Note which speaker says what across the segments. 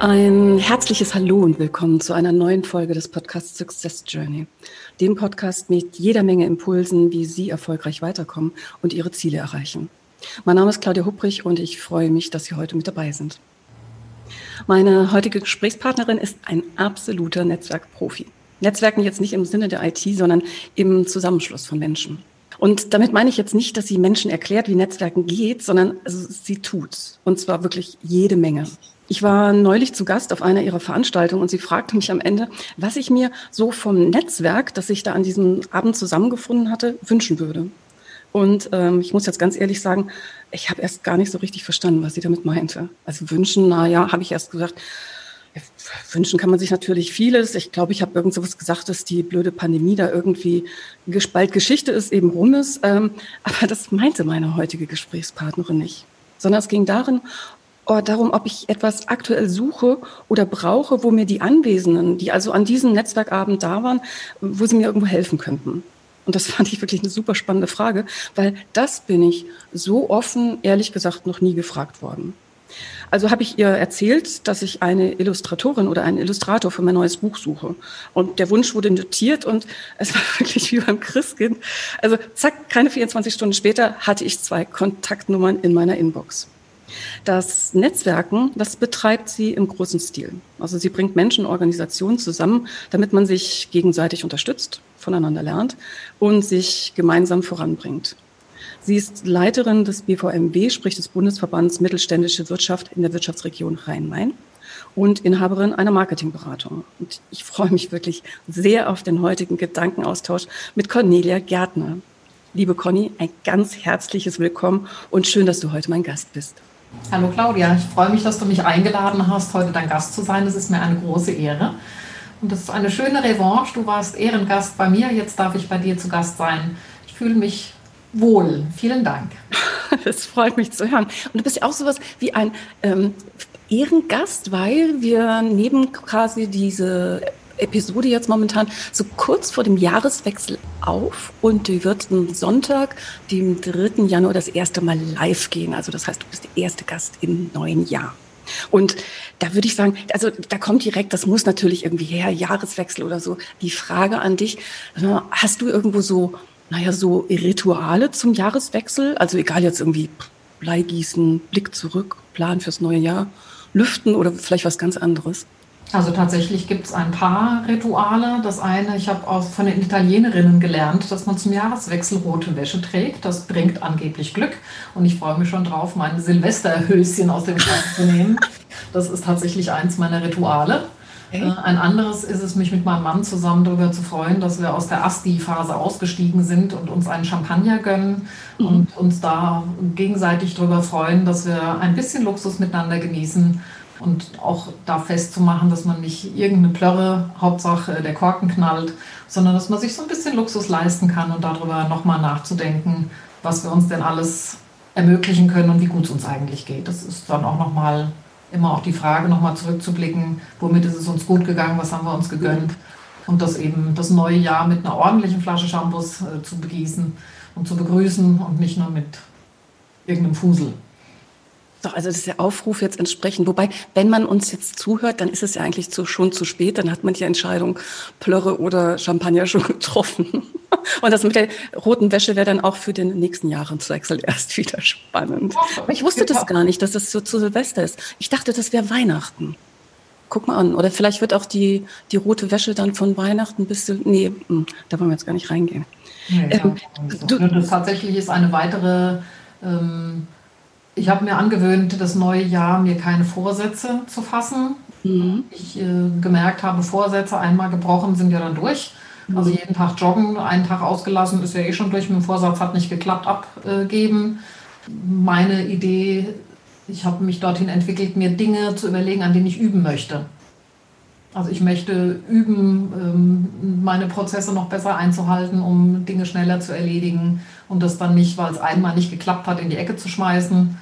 Speaker 1: Ein herzliches Hallo und willkommen zu einer neuen Folge des Podcasts Success Journey, dem Podcast mit jeder Menge Impulsen, wie Sie erfolgreich weiterkommen und Ihre Ziele erreichen. Mein Name ist Claudia Hupprich und ich freue mich, dass Sie heute mit dabei sind. Meine heutige Gesprächspartnerin ist ein absoluter Netzwerkprofi. Netzwerken jetzt nicht im Sinne der IT, sondern im Zusammenschluss von Menschen. Und damit meine ich jetzt nicht, dass sie Menschen erklärt, wie Netzwerken geht, sondern sie tut. Und zwar wirklich jede Menge. Ich war neulich zu Gast auf einer ihrer Veranstaltungen und sie fragte mich am Ende, was ich mir so vom Netzwerk, das ich da an diesem Abend zusammengefunden hatte, wünschen würde. Und ähm, ich muss jetzt ganz ehrlich sagen, ich habe erst gar nicht so richtig verstanden, was sie damit meinte. Also wünschen, na ja, habe ich erst gesagt, wünschen kann man sich natürlich vieles. Ich glaube, ich habe irgend so was gesagt, dass die blöde Pandemie da irgendwie gespalt Geschichte ist, eben rum ist. Ähm, aber das meinte meine heutige Gesprächspartnerin nicht sondern es ging darin, darum, ob ich etwas aktuell suche oder brauche, wo mir die Anwesenden, die also an diesem Netzwerkabend da waren, wo sie mir irgendwo helfen könnten. Und das fand ich wirklich eine super spannende Frage, weil das bin ich so offen, ehrlich gesagt, noch nie gefragt worden. Also habe ich ihr erzählt, dass ich eine Illustratorin oder einen Illustrator für mein neues Buch suche. Und der Wunsch wurde notiert und es war wirklich wie beim Christkind. Also zack, keine 24 Stunden später hatte ich zwei Kontaktnummern in meiner Inbox. Das Netzwerken, das betreibt sie im großen Stil. Also sie bringt Menschen, Organisationen zusammen, damit man sich gegenseitig unterstützt, voneinander lernt und sich gemeinsam voranbringt. Sie ist Leiterin des BVMW, sprich des Bundesverbands Mittelständische Wirtschaft in der Wirtschaftsregion Rhein-Main und Inhaberin einer Marketingberatung. Und ich freue mich wirklich sehr auf den heutigen Gedankenaustausch mit Cornelia Gärtner. Liebe Conny, ein ganz herzliches Willkommen und schön, dass du heute mein Gast bist.
Speaker 2: Hallo Claudia, ich freue mich, dass du mich eingeladen hast, heute dein Gast zu sein. Das ist mir eine große Ehre. Und das ist eine schöne Revanche. Du warst Ehrengast bei mir, jetzt darf ich bei dir zu Gast sein. Ich fühle mich wohl. Vielen Dank.
Speaker 1: Das freut mich zu hören. Und du bist ja auch sowas wie ein ähm, Ehrengast, weil wir neben quasi diese Episode jetzt momentan so kurz vor dem Jahreswechsel auf und die wird am Sonntag, dem 3. Januar, das erste Mal live gehen. Also das heißt, du bist der erste Gast im neuen Jahr. Und da würde ich sagen, also da kommt direkt, das muss natürlich irgendwie her, Jahreswechsel oder so, die Frage an dich, hast du irgendwo so, naja, so Rituale zum Jahreswechsel? Also egal jetzt irgendwie Bleigießen, Blick zurück, Plan fürs neue Jahr, lüften oder vielleicht was ganz anderes?
Speaker 2: Also tatsächlich gibt es ein paar Rituale. Das eine, ich habe auch von den Italienerinnen gelernt, dass man zum Jahreswechsel rote Wäsche trägt. Das bringt angeblich Glück. Und ich freue mich schon drauf, meine Silvesterhöschen aus dem Schrank zu nehmen. Das ist tatsächlich eins meiner Rituale. Okay. Äh, ein anderes ist es, mich mit meinem Mann zusammen darüber zu freuen, dass wir aus der Asti-Phase ausgestiegen sind und uns einen Champagner gönnen mhm. und uns da gegenseitig darüber freuen, dass wir ein bisschen Luxus miteinander genießen und auch da festzumachen, dass man nicht irgendeine Plörre, Hauptsache der Korken knallt, sondern dass man sich so ein bisschen Luxus leisten kann und darüber nochmal nachzudenken, was wir uns denn alles ermöglichen können und wie gut es uns eigentlich geht. Das ist dann auch nochmal immer auch die Frage, nochmal zurückzublicken, womit ist es uns gut gegangen, was haben wir uns gegönnt und das eben das neue Jahr mit einer ordentlichen Flasche Shampoos äh, zu begießen und zu begrüßen und nicht nur mit irgendeinem Fusel.
Speaker 1: Doch, also das ist der Aufruf jetzt entsprechend. Wobei, wenn man uns jetzt zuhört, dann ist es ja eigentlich zu, schon zu spät. Dann hat man die Entscheidung Plörre oder Champagner schon getroffen. Und das mit der roten Wäsche wäre dann auch für den nächsten Jahreswechsel erst wieder spannend. Aber ich wusste das gar nicht, dass das so zu Silvester ist. Ich dachte, das wäre Weihnachten. Guck mal an. Oder vielleicht wird auch die, die rote Wäsche dann von Weihnachten bis zu, nee, hm, da wollen wir jetzt gar nicht reingehen.
Speaker 2: Nee, ähm, du, das tatsächlich ist eine weitere, ähm, ich habe mir angewöhnt, das neue Jahr mir keine Vorsätze zu fassen. Mhm. Ich äh, gemerkt habe, Vorsätze einmal gebrochen sind ja dann durch. Mhm. Also jeden Tag joggen, einen Tag ausgelassen, ist ja eh schon durch mit dem Vorsatz, hat nicht geklappt, abgeben. Meine Idee, ich habe mich dorthin entwickelt, mir Dinge zu überlegen, an denen ich üben möchte. Also ich möchte üben, ähm, meine Prozesse noch besser einzuhalten, um Dinge schneller zu erledigen und das dann nicht, weil es einmal nicht geklappt hat, in die Ecke zu schmeißen,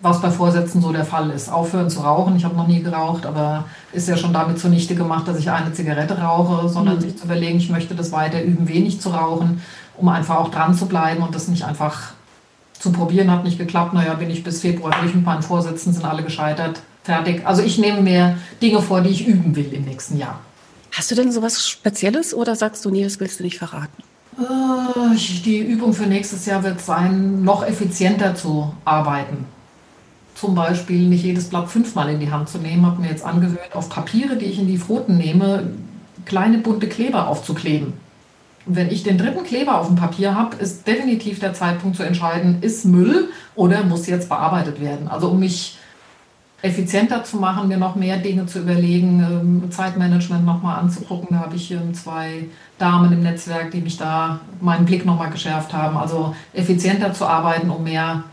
Speaker 2: was bei Vorsätzen so der Fall ist. Aufhören zu rauchen, ich habe noch nie geraucht, aber ist ja schon damit zunichte gemacht, dass ich eine Zigarette rauche, sondern mhm. sich zu überlegen, ich möchte das weiter üben, wenig zu rauchen, um einfach auch dran zu bleiben und das nicht einfach zu probieren, hat nicht geklappt. Naja, bin ich bis Februar durch mit meinen Vorsätzen, sind alle gescheitert. Fertig. Also ich nehme mir Dinge vor, die ich üben will im nächsten Jahr.
Speaker 1: Hast du denn sowas Spezielles oder sagst du, nee, das willst du nicht verraten?
Speaker 2: Die Übung für nächstes Jahr wird sein, noch effizienter zu arbeiten. Zum Beispiel nicht jedes Blatt fünfmal in die Hand zu nehmen, habe mir jetzt angewöhnt, auf Papiere, die ich in die Pfoten nehme, kleine bunte Kleber aufzukleben. Und wenn ich den dritten Kleber auf dem Papier habe, ist definitiv der Zeitpunkt zu entscheiden, ist Müll oder muss jetzt bearbeitet werden. Also um mich effizienter zu machen, mir noch mehr Dinge zu überlegen, ähm, Zeitmanagement nochmal anzugucken. Da habe ich ähm, zwei Damen im Netzwerk, die mich da meinen Blick nochmal geschärft haben. Also effizienter zu arbeiten, um mehr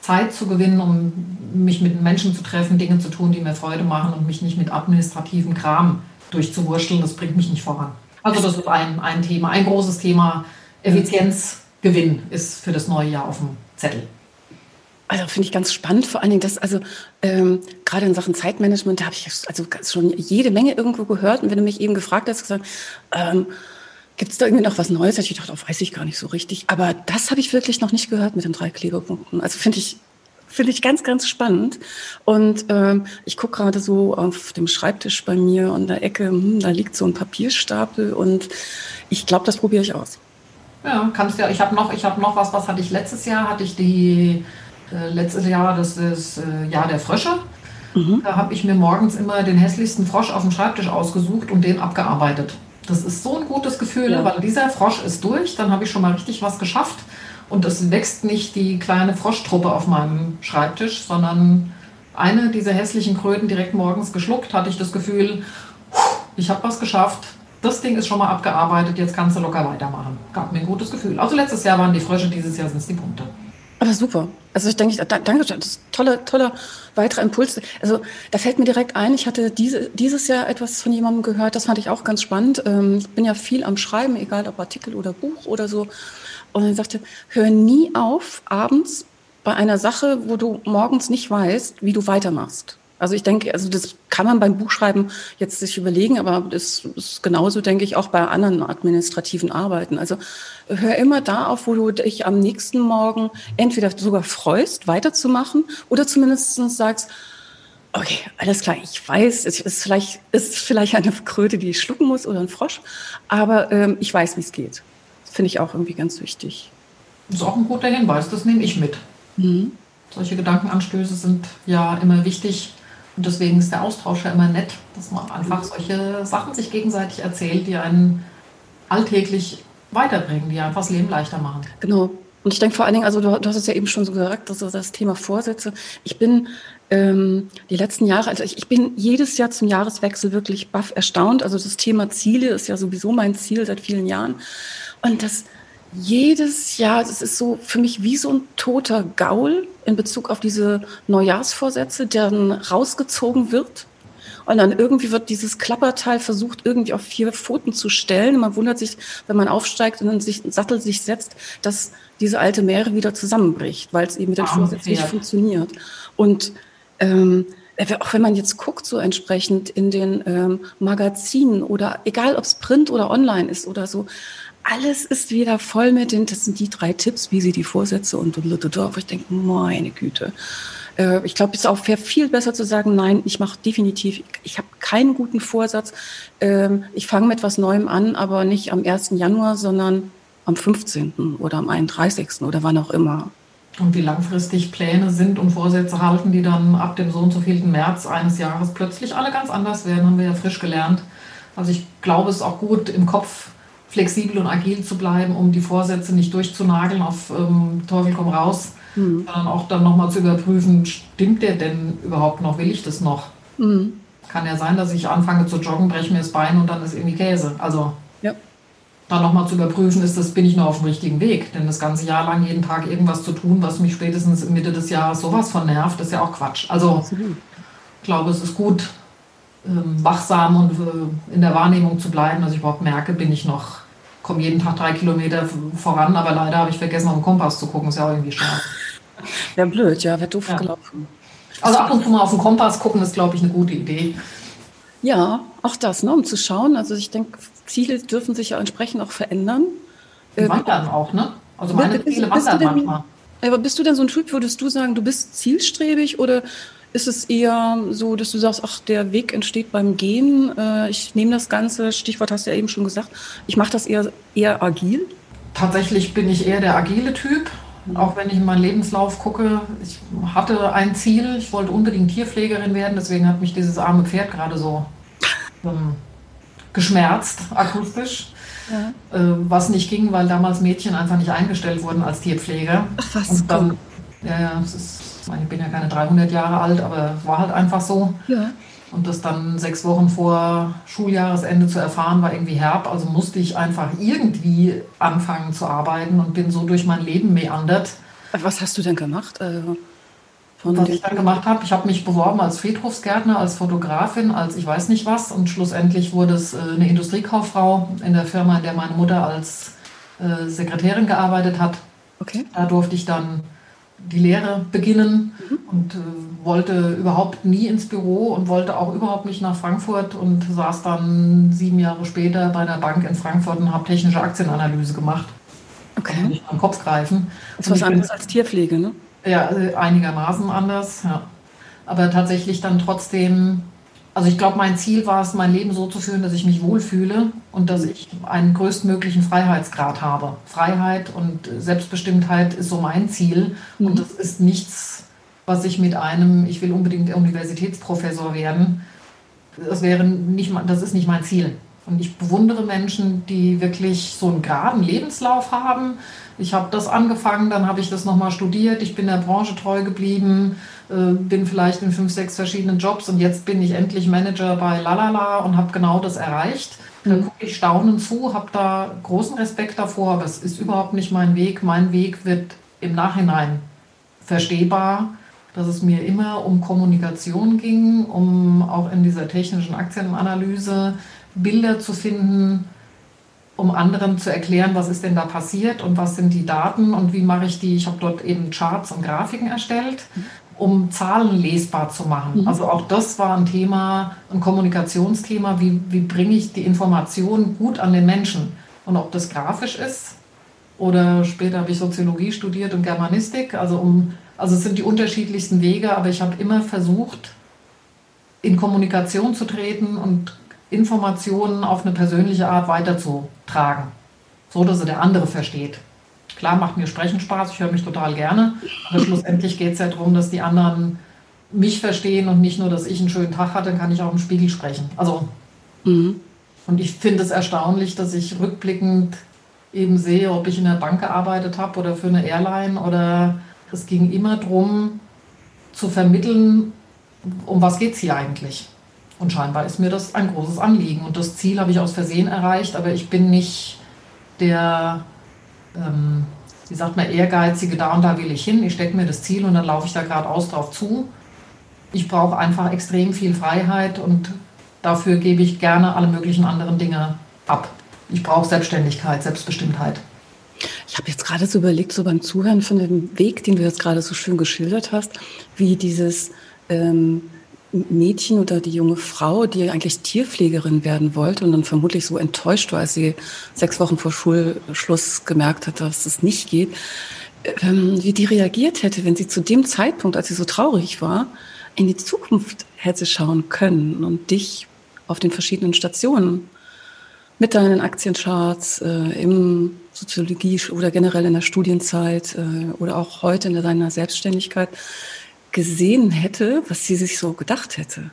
Speaker 2: Zeit zu gewinnen, um mich mit Menschen zu treffen, Dinge zu tun, die mir Freude machen und mich nicht mit administrativem Kram durchzuwurschteln. Das bringt mich nicht voran. Also das ist ein, ein Thema, ein großes Thema. Effizienzgewinn ist für das neue Jahr auf dem Zettel.
Speaker 1: Also finde ich ganz spannend, vor allen Dingen, dass also ähm, gerade in Sachen Zeitmanagement, da habe ich also schon jede Menge irgendwo gehört. Und wenn du mich eben gefragt hast, gesagt, ähm, gibt es da irgendwie noch was Neues? Da ich dachte, oh, weiß ich gar nicht so richtig. Aber das habe ich wirklich noch nicht gehört mit den drei Klebepunkten. Also finde ich finde ich ganz, ganz spannend. Und ähm, ich gucke gerade so auf dem Schreibtisch bei mir an der Ecke, hm, da liegt so ein Papierstapel und ich glaube, das probiere ich aus.
Speaker 2: Ja, kannst ja. Ich habe noch, ich habe noch was. Was hatte ich letztes Jahr? Hatte ich die äh, letztes Jahr das ist äh, Jahr der Frösche. Mhm. Da habe ich mir morgens immer den hässlichsten Frosch auf dem Schreibtisch ausgesucht und den abgearbeitet. Das ist so ein gutes Gefühl, ja. weil dieser Frosch ist durch, dann habe ich schon mal richtig was geschafft. Und es wächst nicht die kleine Froschtruppe auf meinem Schreibtisch, sondern eine dieser hässlichen Kröten direkt morgens geschluckt, hatte ich das Gefühl, ich habe was geschafft, das Ding ist schon mal abgearbeitet, jetzt kannst du locker weitermachen. Gab mir ein gutes Gefühl. Also letztes Jahr waren die Frösche, dieses Jahr sind es die Punkte.
Speaker 1: Aber super. Also ich denke, danke, das ist toller, toller weiterer Impuls. Also da fällt mir direkt ein, ich hatte diese, dieses Jahr etwas von jemandem gehört, das fand ich auch ganz spannend. Ähm, ich bin ja viel am Schreiben, egal ob Artikel oder Buch oder so. Und er sagte, hör nie auf, abends bei einer Sache, wo du morgens nicht weißt, wie du weitermachst. Also ich denke, also das kann man beim Buchschreiben jetzt sich überlegen, aber das ist genauso, denke ich, auch bei anderen administrativen Arbeiten. Also hör immer da auf, wo du dich am nächsten Morgen entweder sogar freust, weiterzumachen oder zumindest sagst, okay, alles klar, ich weiß, es ist vielleicht, ist vielleicht eine Kröte, die ich schlucken muss oder ein Frosch, aber ähm, ich weiß, wie es geht. Das finde ich auch irgendwie ganz wichtig.
Speaker 2: Das ist auch ein guter Hinweis, das nehme ich mit. Mhm. Solche Gedankenanstöße sind ja immer wichtig, und deswegen ist der Austausch ja immer nett, dass man einfach solche Sachen sich gegenseitig erzählt, die einen alltäglich weiterbringen, die einfach das Leben leichter machen.
Speaker 1: Genau. Und ich denke vor allen Dingen, also du, du hast es ja eben schon so gesagt, also das Thema Vorsätze. Ich bin ähm, die letzten Jahre, also ich, ich bin jedes Jahr zum Jahreswechsel wirklich baff erstaunt. Also das Thema Ziele ist ja sowieso mein Ziel seit vielen Jahren. Und das jedes Jahr, das ist so für mich wie so ein toter Gaul in Bezug auf diese Neujahrsvorsätze, der dann rausgezogen wird. Und dann irgendwie wird dieses Klapperteil versucht, irgendwie auf vier Pfoten zu stellen. Man wundert sich, wenn man aufsteigt und dann sich ein Sattel sich setzt, dass diese alte Meere wieder zusammenbricht, weil es eben mit den Vorsätzen nicht funktioniert. Und ähm, auch wenn man jetzt guckt, so entsprechend in den ähm, Magazinen oder egal ob es Print oder online ist oder so, alles ist wieder voll mit den, das sind die drei Tipps, wie sie die Vorsätze und wo ich denke, meine Güte. Äh, ich glaube, es ist auch viel besser zu sagen, nein, ich mache definitiv, ich habe keinen guten Vorsatz. Ähm, ich fange mit was Neuem an, aber nicht am 1. Januar, sondern am 15. oder am 31. oder wann auch immer.
Speaker 2: Und wie langfristig Pläne sind und Vorsätze halten, die dann ab dem so und so vielen März eines Jahres plötzlich alle ganz anders werden, haben wir ja frisch gelernt. Also ich glaube, es ist auch gut im Kopf flexibel und agil zu bleiben, um die Vorsätze nicht durchzunageln auf ähm, Teufel komm raus, mhm. sondern auch dann nochmal zu überprüfen, stimmt der denn überhaupt noch, will ich das noch? Mhm. Kann ja sein, dass ich anfange zu joggen, breche mir das Bein und dann ist irgendwie Käse. Also ja. dann nochmal zu überprüfen, ist das, bin ich noch auf dem richtigen Weg? Denn das ganze Jahr lang jeden Tag irgendwas zu tun, was mich spätestens Mitte des Jahres sowas von nervt, ist ja auch Quatsch. Also Absolut. ich glaube, es ist gut, wachsam und äh, in der Wahrnehmung zu bleiben, dass ich überhaupt merke, bin ich noch, komme jeden Tag drei Kilometer voran, aber leider habe ich vergessen, auf den Kompass zu gucken, ist ja auch irgendwie schade.
Speaker 1: Wäre blöd, ja, wäre doof ja. gelaufen.
Speaker 2: Also ab und zu mal auf den Kompass gucken ist, glaube ich, eine gute Idee.
Speaker 1: Ja, auch das, ne, um zu schauen. Also ich denke, Ziele dürfen sich ja entsprechend auch verändern.
Speaker 2: Die ähm, wandern auch, ne? Also meine bist, Ziele wandern denn, manchmal.
Speaker 1: Aber bist du denn so ein Typ, würdest du sagen, du bist zielstrebig oder ist es eher so, dass du sagst, ach, der Weg entsteht beim Gehen. Äh, ich nehme das Ganze, Stichwort hast du ja eben schon gesagt, ich mache das eher, eher agil?
Speaker 2: Tatsächlich bin ich eher der agile Typ. Auch wenn ich in meinen Lebenslauf gucke, ich hatte ein Ziel, ich wollte unbedingt Tierpflegerin werden, deswegen hat mich dieses arme Pferd gerade so ähm, geschmerzt, akustisch. Ja. Äh, was nicht ging, weil damals Mädchen einfach nicht eingestellt wurden als Tierpfleger.
Speaker 1: Ach was, Und dann,
Speaker 2: ja, ja, es ist, ich bin ja keine 300 Jahre alt, aber war halt einfach so.
Speaker 1: Ja.
Speaker 2: Und das dann sechs Wochen vor Schuljahresende zu erfahren, war irgendwie herb. Also musste ich einfach irgendwie anfangen zu arbeiten und bin so durch mein Leben meandert.
Speaker 1: Was hast du denn gemacht? Also
Speaker 2: was ich dann gemacht habe, ich habe mich beworben als Friedhofsgärtner, als Fotografin, als ich weiß nicht was. Und schlussendlich wurde es äh, eine Industriekauffrau in der Firma, in der meine Mutter als äh, Sekretärin gearbeitet hat.
Speaker 1: Okay.
Speaker 2: Da durfte ich dann die Lehre beginnen mhm. und äh, wollte überhaupt nie ins Büro und wollte auch überhaupt nicht nach Frankfurt und saß dann sieben Jahre später bei der Bank in Frankfurt und habe technische Aktienanalyse gemacht.
Speaker 1: Okay.
Speaker 2: Kann nicht am Kopf greifen.
Speaker 1: Das ist was anderes als Tierpflege, ne?
Speaker 2: Ja, also einigermaßen anders, ja. Aber tatsächlich dann trotzdem also ich glaube, mein Ziel war es, mein Leben so zu führen, dass ich mich wohlfühle und dass ich einen größtmöglichen Freiheitsgrad habe. Freiheit und Selbstbestimmtheit ist so mein Ziel mhm. und das ist nichts, was ich mit einem, ich will unbedingt Universitätsprofessor werden, das wäre nicht, das ist nicht mein Ziel. Und ich bewundere Menschen, die wirklich so einen geraden Lebenslauf haben. Ich habe das angefangen, dann habe ich das nochmal studiert, ich bin der Branche treu geblieben, bin vielleicht in fünf, sechs verschiedenen Jobs und jetzt bin ich endlich Manager bei Lalala und habe genau das erreicht. Da mhm. gucke ich staunend zu, habe da großen Respekt davor, aber es ist überhaupt nicht mein Weg. Mein Weg wird im Nachhinein verstehbar, dass es mir immer um Kommunikation ging, um auch in dieser technischen Aktienanalyse Bilder zu finden, um anderen zu erklären, was ist denn da passiert und was sind die Daten und wie mache ich die. Ich habe dort eben Charts und Grafiken erstellt, um Zahlen lesbar zu machen. Mhm. Also auch das war ein Thema, ein Kommunikationsthema, wie, wie bringe ich die Information gut an den Menschen. Und ob das grafisch ist oder später habe ich Soziologie studiert und Germanistik, also um also es sind die unterschiedlichsten Wege, aber ich habe immer versucht, in Kommunikation zu treten und Informationen auf eine persönliche Art weiterzutragen, so dass er der andere versteht. Klar macht mir Sprechen Spaß, ich höre mich total gerne, aber schlussendlich geht es ja darum, dass die anderen mich verstehen und nicht nur, dass ich einen schönen Tag hatte, kann ich auch im Spiegel sprechen. Also, mhm. und ich finde es erstaunlich, dass ich rückblickend eben sehe, ob ich in der Bank gearbeitet habe oder für eine Airline oder es ging immer darum zu vermitteln, um was geht es hier eigentlich. Und scheinbar ist mir das ein großes Anliegen. Und das Ziel habe ich aus Versehen erreicht, aber ich bin nicht der, ähm, wie sagt man, ehrgeizige, da und da will ich hin. Ich stecke mir das Ziel und dann laufe ich da geradeaus drauf zu. Ich brauche einfach extrem viel Freiheit und dafür gebe ich gerne alle möglichen anderen Dinge ab. Ich brauche Selbstständigkeit, Selbstbestimmtheit.
Speaker 1: Ich habe jetzt gerade so überlegt, so beim Zuhören von dem Weg, den du jetzt gerade so schön geschildert hast, wie dieses ähm, Mädchen oder die junge Frau, die eigentlich Tierpflegerin werden wollte und dann vermutlich so enttäuscht war, als sie sechs Wochen vor Schulschluss gemerkt hat, dass es nicht geht, ähm, wie die reagiert hätte, wenn sie zu dem Zeitpunkt, als sie so traurig war, in die Zukunft hätte schauen können und dich auf den verschiedenen Stationen mit deinen Aktiencharts äh, im Soziologie oder generell in der Studienzeit äh, oder auch heute in deiner Selbstständigkeit gesehen hätte, was sie sich so gedacht hätte.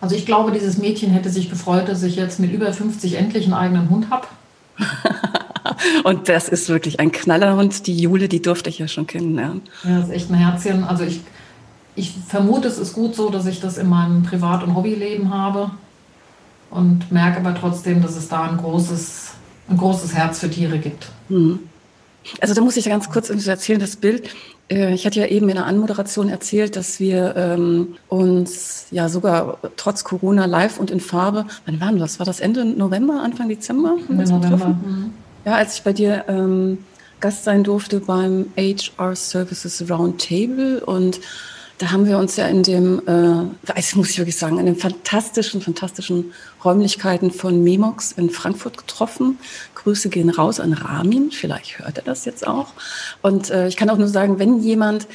Speaker 2: Also ich glaube, dieses Mädchen hätte sich gefreut, dass ich jetzt mit über 50 endlich einen eigenen Hund habe.
Speaker 1: Und das ist wirklich ein Knallerhund. Die Jule, die durfte ich ja schon kennenlernen.
Speaker 2: Ja, das ist echt ein Herzchen. Also ich, ich vermute, es ist gut so, dass ich das in meinem Privat- und Hobbyleben habe. Und merke aber trotzdem, dass es da ein großes, ein großes Herz für Tiere gibt. Mhm.
Speaker 1: Also da muss ich ganz kurz erzählen, das Bild. Äh, ich hatte ja eben in der Anmoderation erzählt, dass wir ähm, uns ja sogar trotz Corona live und in Farbe, wann war das? War das Ende November, Anfang Dezember?
Speaker 2: November. Mhm.
Speaker 1: Ja, als ich bei dir ähm, Gast sein durfte beim HR Services Roundtable und da haben wir uns ja in dem, äh, das muss ich wirklich sagen, in den fantastischen, fantastischen Räumlichkeiten von Memox in Frankfurt getroffen. Grüße gehen raus an Ramin, vielleicht hört er das jetzt auch. Und äh, ich kann auch nur sagen, wenn jemand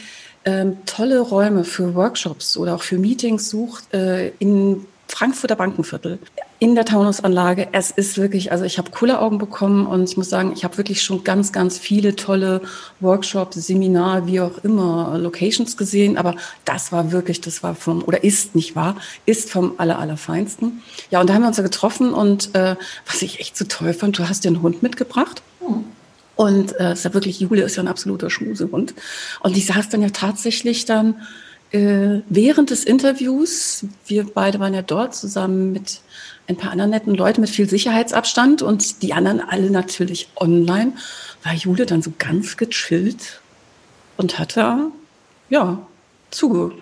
Speaker 1: äh, tolle Räume für Workshops oder auch für Meetings sucht, äh, in Frankfurter Bankenviertel in der Taunusanlage. Es ist wirklich, also ich habe coole Augen bekommen und ich muss sagen, ich habe wirklich schon ganz, ganz viele tolle Workshops, Seminar, wie auch immer, Locations gesehen. Aber das war wirklich, das war vom, oder ist nicht wahr, ist vom aller, allerfeinsten. Ja, und da haben wir uns ja getroffen und äh, was ich echt so toll fand, du hast dir einen Hund mitgebracht. Mhm. Und äh, ist ja wirklich, Jule ist ja ein absoluter Schmusehund. Und ich saß dann ja tatsächlich dann äh, während des Interviews, wir beide waren ja dort zusammen mit ein paar anderen netten Leuten mit viel Sicherheitsabstand und die anderen alle natürlich online, war Jule dann so ganz gechillt und hatte, ja, zuge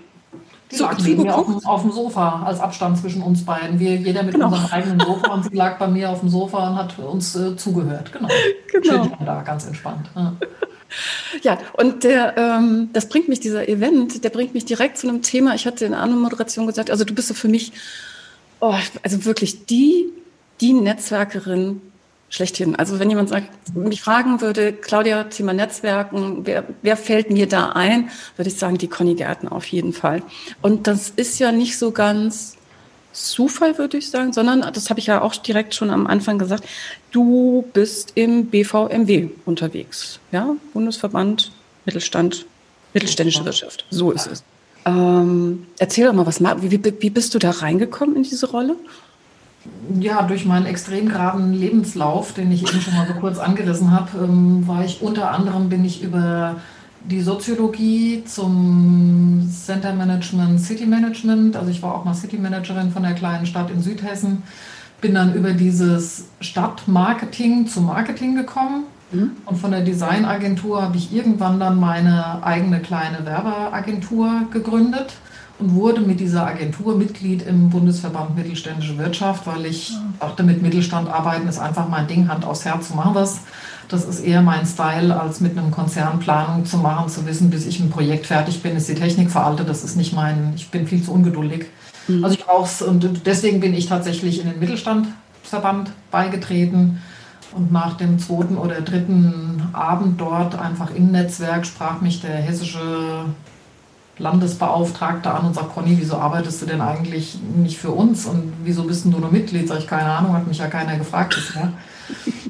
Speaker 2: die lag neben mir auf dem, auf dem, Sofa als Abstand zwischen uns beiden. Wir, jeder mit genau. unserem eigenen Sofa und sie lag bei mir auf dem Sofa und hat uns äh, zugehört. Genau. genau. da, ganz entspannt. Ja.
Speaker 1: Ja, und der, ähm, das bringt mich, dieser Event, der bringt mich direkt zu einem Thema. Ich hatte in einer Moderation gesagt, also du bist so für mich, oh, also wirklich die, die Netzwerkerin schlechthin. Also wenn jemand sagt, mich fragen würde, Claudia, Thema Netzwerken, wer, wer fällt mir da ein, würde ich sagen, die Conny Gärtner auf jeden Fall. Und das ist ja nicht so ganz Zufall, würde ich sagen, sondern, das habe ich ja auch direkt schon am Anfang gesagt, du bist im BVMW unterwegs, ja, Bundesverband Mittelstand, mittelständische Wirtschaft, so ist es. Ähm, erzähl doch mal, was, wie, wie bist du da reingekommen in diese Rolle?
Speaker 2: Ja, durch meinen extrem geraden Lebenslauf, den ich eben schon mal so kurz angerissen habe, ähm, war ich unter anderem, bin ich über die Soziologie zum Center Management, City Management. Also ich war auch mal City Managerin von der kleinen Stadt in Südhessen. Bin dann über dieses Stadtmarketing zum Marketing gekommen. Mhm. Und von der Designagentur habe ich irgendwann dann meine eigene kleine Werbeagentur gegründet und wurde mit dieser Agentur Mitglied im Bundesverband Mittelständische Wirtschaft, weil ich dachte, mit Mittelstand arbeiten ist einfach mein Ding, Hand aufs Herz, zu machen was. Das ist eher mein Style, als mit einem Konzern Planung zu machen, zu wissen, bis ich ein Projekt fertig bin, ist die Technik veraltet. Das ist nicht mein, ich bin viel zu ungeduldig. Mhm. Also ich brauche es und deswegen bin ich tatsächlich in den Mittelstandverband beigetreten. Und nach dem zweiten oder dritten Abend dort einfach im Netzwerk sprach mich der hessische Landesbeauftragte an und sagt, Conny, wieso arbeitest du denn eigentlich nicht für uns und wieso bist du nur Mitglied? Sag ich, keine Ahnung, hat mich ja keiner gefragt bisher.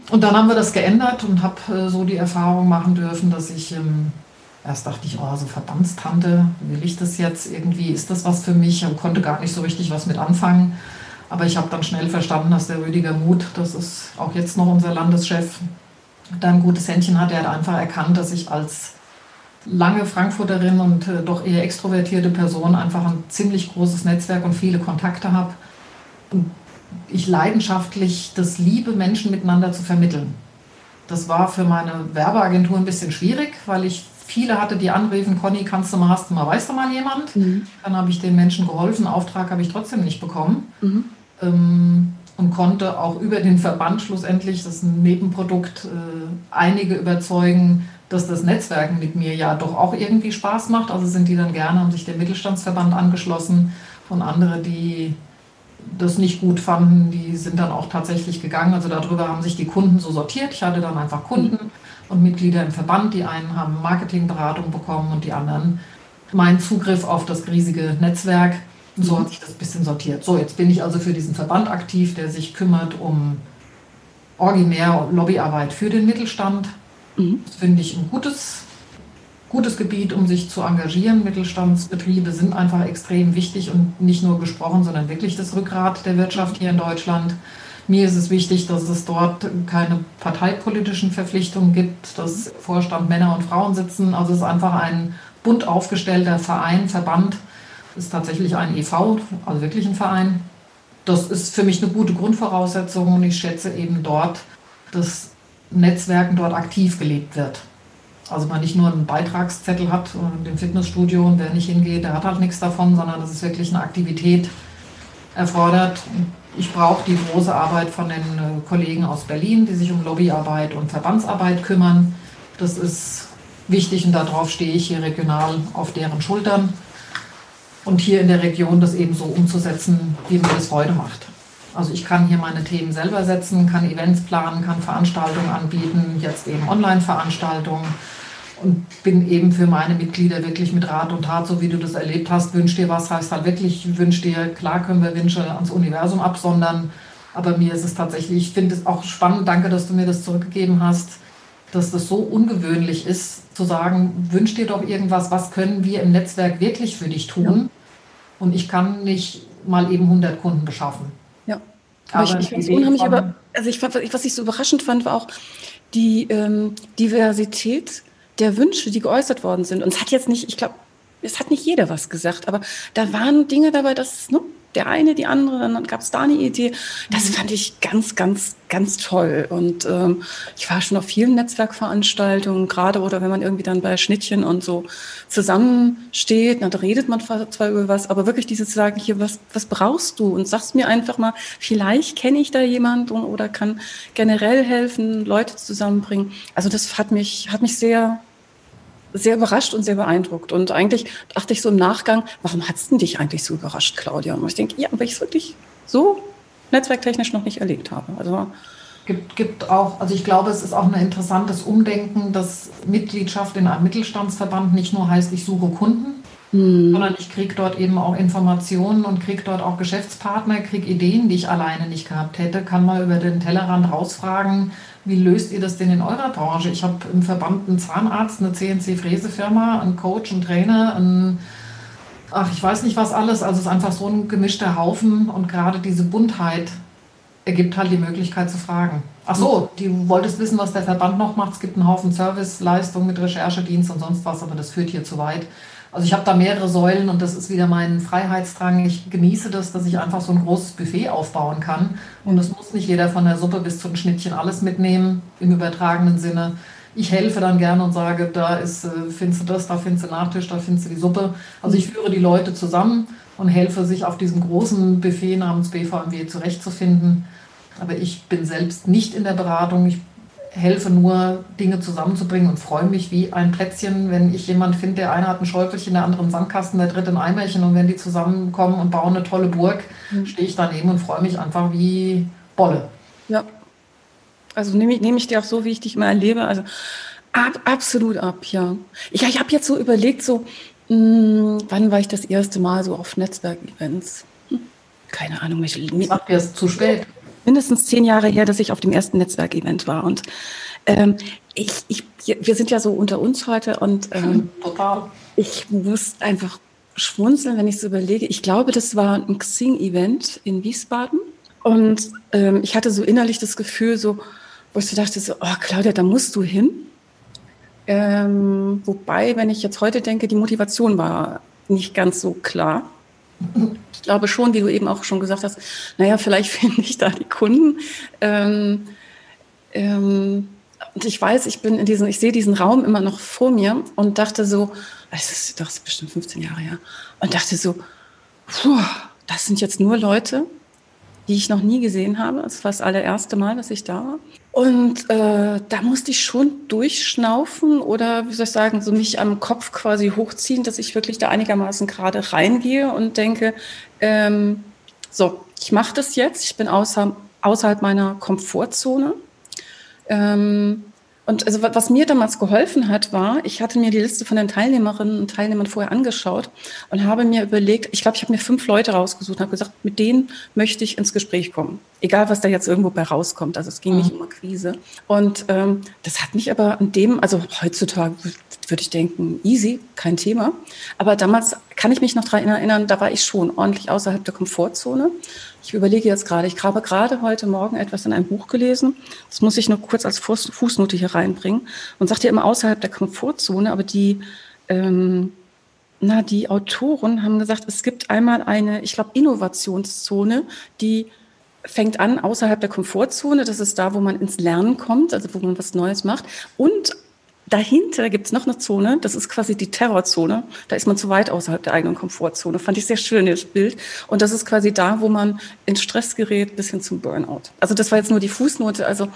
Speaker 2: Und dann haben wir das geändert und habe äh, so die Erfahrung machen dürfen, dass ich ähm, erst dachte ich, oh, so Verbandstante, will ich das jetzt irgendwie, ist das was für mich? Und konnte gar nicht so richtig was mit anfangen. Aber ich habe dann schnell verstanden, dass der Rüdiger Muth, das ist auch jetzt noch unser Landeschef, da ein gutes Händchen hat. Er hat einfach erkannt, dass ich als lange Frankfurterin und äh, doch eher extrovertierte Person einfach ein ziemlich großes Netzwerk und viele Kontakte habe. Und ich leidenschaftlich das liebe, Menschen miteinander zu vermitteln. Das war für meine Werbeagentur ein bisschen schwierig, weil ich viele hatte, die anriefen, Conny, kannst du mal, hast du mal, weißt du mal jemand? Mhm. Dann habe ich den Menschen geholfen, Auftrag habe ich trotzdem nicht bekommen. Mhm. Ähm, und konnte auch über den Verband schlussendlich, das ist ein Nebenprodukt, äh, einige überzeugen, dass das Netzwerken mit mir ja doch auch irgendwie Spaß macht. Also sind die dann gerne, haben sich dem Mittelstandsverband angeschlossen und andere, die das nicht gut fanden, die sind dann auch tatsächlich gegangen. Also darüber haben sich die Kunden so sortiert. Ich hatte dann einfach Kunden und Mitglieder im Verband. Die einen haben Marketingberatung bekommen und die anderen meinen Zugriff auf das riesige Netzwerk. Und so hat sich das ein bisschen sortiert. So, jetzt bin ich also für diesen Verband aktiv, der sich kümmert um originär Lobbyarbeit für den Mittelstand. Mhm. Das finde ich ein gutes gutes Gebiet, um sich zu engagieren. Mittelstandsbetriebe sind einfach extrem wichtig und nicht nur gesprochen, sondern wirklich das Rückgrat der Wirtschaft hier in Deutschland. Mir ist es wichtig, dass es dort keine parteipolitischen Verpflichtungen gibt, dass Vorstand Männer und Frauen sitzen. Also es ist einfach ein bunt aufgestellter Verein, Verband. Ist tatsächlich ein EV, also wirklich ein Verein. Das ist für mich eine gute Grundvoraussetzung und ich schätze eben dort das Netzwerken dort aktiv gelebt wird. Also man nicht nur einen Beitragszettel hat und im Fitnessstudio und wer nicht hingeht, der hat halt nichts davon, sondern das ist wirklich eine Aktivität erfordert. Ich brauche die große Arbeit von den äh, Kollegen aus Berlin, die sich um Lobbyarbeit und Verbandsarbeit kümmern. Das ist wichtig und darauf stehe ich hier regional auf deren Schultern. Und hier in der Region das eben so umzusetzen, wie man das heute macht. Also ich kann hier meine Themen selber setzen, kann Events planen, kann Veranstaltungen anbieten, jetzt eben Online-Veranstaltungen und bin eben für meine Mitglieder wirklich mit Rat und Tat, so wie du das erlebt hast. Wünsch dir was, heißt halt wirklich, wünsch dir, klar können wir Wünsche ans Universum absondern, aber mir ist es tatsächlich, ich finde es auch spannend, danke, dass du mir das zurückgegeben hast, dass das so ungewöhnlich ist, zu sagen, wünsch dir doch irgendwas, was können wir im Netzwerk wirklich für dich tun? Und ich kann nicht mal eben 100 Kunden beschaffen.
Speaker 1: Ja. Aber, aber ich, ich unheimlich, über, also ich, was ich so überraschend fand, war auch die ähm, Diversität der Wünsche, die geäußert worden sind. Und es hat jetzt nicht, ich glaube, es hat nicht jeder was gesagt, aber da waren Dinge dabei, dass ne, der eine, die andere, dann gab es da eine Idee. Das mhm. fand ich ganz, ganz, ganz toll. Und ähm, ich war schon auf vielen Netzwerkveranstaltungen, gerade oder wenn man irgendwie dann bei Schnittchen und so zusammensteht, dann redet man zwar über was, aber wirklich dieses Sagen, hier, was, was brauchst du? Und sagst mir einfach mal, vielleicht kenne ich da jemanden oder kann generell helfen, Leute zusammenbringen. Also das hat mich, hat mich sehr, sehr überrascht und sehr beeindruckt. Und eigentlich dachte ich so im Nachgang, warum hat es denn dich eigentlich so überrascht, Claudia? Und ich denke, ja, weil ich es wirklich so netzwerktechnisch noch nicht erlebt habe. Also
Speaker 2: gibt, gibt auch, also ich glaube, es ist auch ein interessantes Umdenken, dass Mitgliedschaft in einem Mittelstandsverband nicht nur heißt, ich suche Kunden, hm. sondern ich kriege dort eben auch Informationen und kriege dort auch Geschäftspartner, kriege Ideen, die ich alleine nicht gehabt hätte, kann mal über den Tellerrand rausfragen, wie löst ihr das denn in eurer Branche? Ich habe im Verband einen Zahnarzt, eine CNC-Fräsefirma, einen Coach, einen Trainer, einen, ach, ich weiß nicht was alles. Also es ist einfach so ein gemischter Haufen und gerade diese Buntheit ergibt halt die Möglichkeit zu fragen. Ach so, du wolltest wissen, was der Verband noch macht. Es gibt einen Haufen Serviceleistungen mit Recherchedienst und sonst was, aber das führt hier zu weit. Also ich habe da mehrere Säulen und das ist wieder mein Freiheitsdrang. Ich genieße das, dass ich einfach so ein großes Buffet aufbauen kann. Und es muss nicht jeder von der Suppe bis zu den Schnittchen alles mitnehmen, im übertragenen Sinne. Ich helfe dann gerne und sage, da ist, äh, findest du das, da findest du Nachtisch, da findest du die Suppe. Also ich führe die Leute zusammen und helfe, sich auf diesem großen Buffet namens BVMW zurechtzufinden. Aber ich bin selbst nicht in der Beratung. Ich helfe nur, Dinge zusammenzubringen und freue mich wie ein Plätzchen, wenn ich jemanden finde, der eine hat ein Schäufelchen, der andere einen Sandkasten, der dritte ein Eimerchen und wenn die zusammenkommen und bauen eine tolle Burg, mhm. stehe ich daneben und freue mich einfach wie Bolle.
Speaker 1: Ja. Also nehme ich, nehme ich dir auch so, wie ich dich mal erlebe. Also ab, absolut ab, ja. Ich, ich habe jetzt so überlegt, so, mh, hm, wann war ich das erste Mal so auf Netzwerkevents? Hm, keine Ahnung. Ich,
Speaker 2: ich Sagt ihr es zu spät?
Speaker 1: Mindestens zehn Jahre her, dass ich auf dem ersten Netzwerkevent war. Und ähm, ich, ich, wir sind ja so unter uns heute und ähm, ich muss einfach schmunzeln, wenn ich so überlege. Ich glaube, das war ein Xing-Event in Wiesbaden. Und ähm, ich hatte so innerlich das Gefühl, so, wo ich so dachte, so, oh Claudia, da musst du hin. Ähm, wobei, wenn ich jetzt heute denke, die Motivation war nicht ganz so klar. Ich glaube schon, wie du eben auch schon gesagt hast, naja, vielleicht finde ich da die Kunden. Ähm, ähm, und ich weiß, ich bin in diesem, ich sehe diesen Raum immer noch vor mir und dachte so, das ist, ist bestimmt 15 Jahre her, und dachte so, puh, das sind jetzt nur Leute, die ich noch nie gesehen habe. Das war das allererste Mal, dass ich da war. Und äh, da musste ich schon durchschnaufen oder, wie soll ich sagen, so mich am Kopf quasi hochziehen, dass ich wirklich da einigermaßen gerade reingehe und denke, ähm, so, ich mache das jetzt, ich bin außer, außerhalb meiner Komfortzone. Ähm, und also was mir damals geholfen hat, war, ich hatte mir die Liste von den Teilnehmerinnen und Teilnehmern vorher angeschaut und habe mir überlegt, ich glaube, ich habe mir fünf Leute rausgesucht und habe gesagt, mit denen möchte ich ins Gespräch kommen. Egal, was da jetzt irgendwo bei rauskommt. Also es ging nicht mhm. um Akquise. Und ähm, das hat mich aber an dem, also heutzutage würde ich denken, easy, kein Thema. Aber damals kann ich mich noch daran erinnern, da war ich schon ordentlich außerhalb der Komfortzone. Ich überlege jetzt gerade, ich habe gerade heute Morgen etwas in einem Buch gelesen. Das muss ich nur kurz als Fußnote hier reinbringen. Und sagt ja immer außerhalb der Komfortzone, aber die, ähm, na, die Autoren haben gesagt, es gibt einmal eine, ich glaube, Innovationszone, die fängt an außerhalb der Komfortzone. Das ist da, wo man ins Lernen kommt, also wo man was Neues macht. Und dahinter gibt es noch eine Zone, das ist quasi die Terrorzone. Da ist man zu weit außerhalb der eigenen Komfortzone. Fand ich sehr schön, das Bild. Und das ist quasi da, wo man in Stress gerät, bis hin zum Burnout. Also das war jetzt nur die Fußnote. Also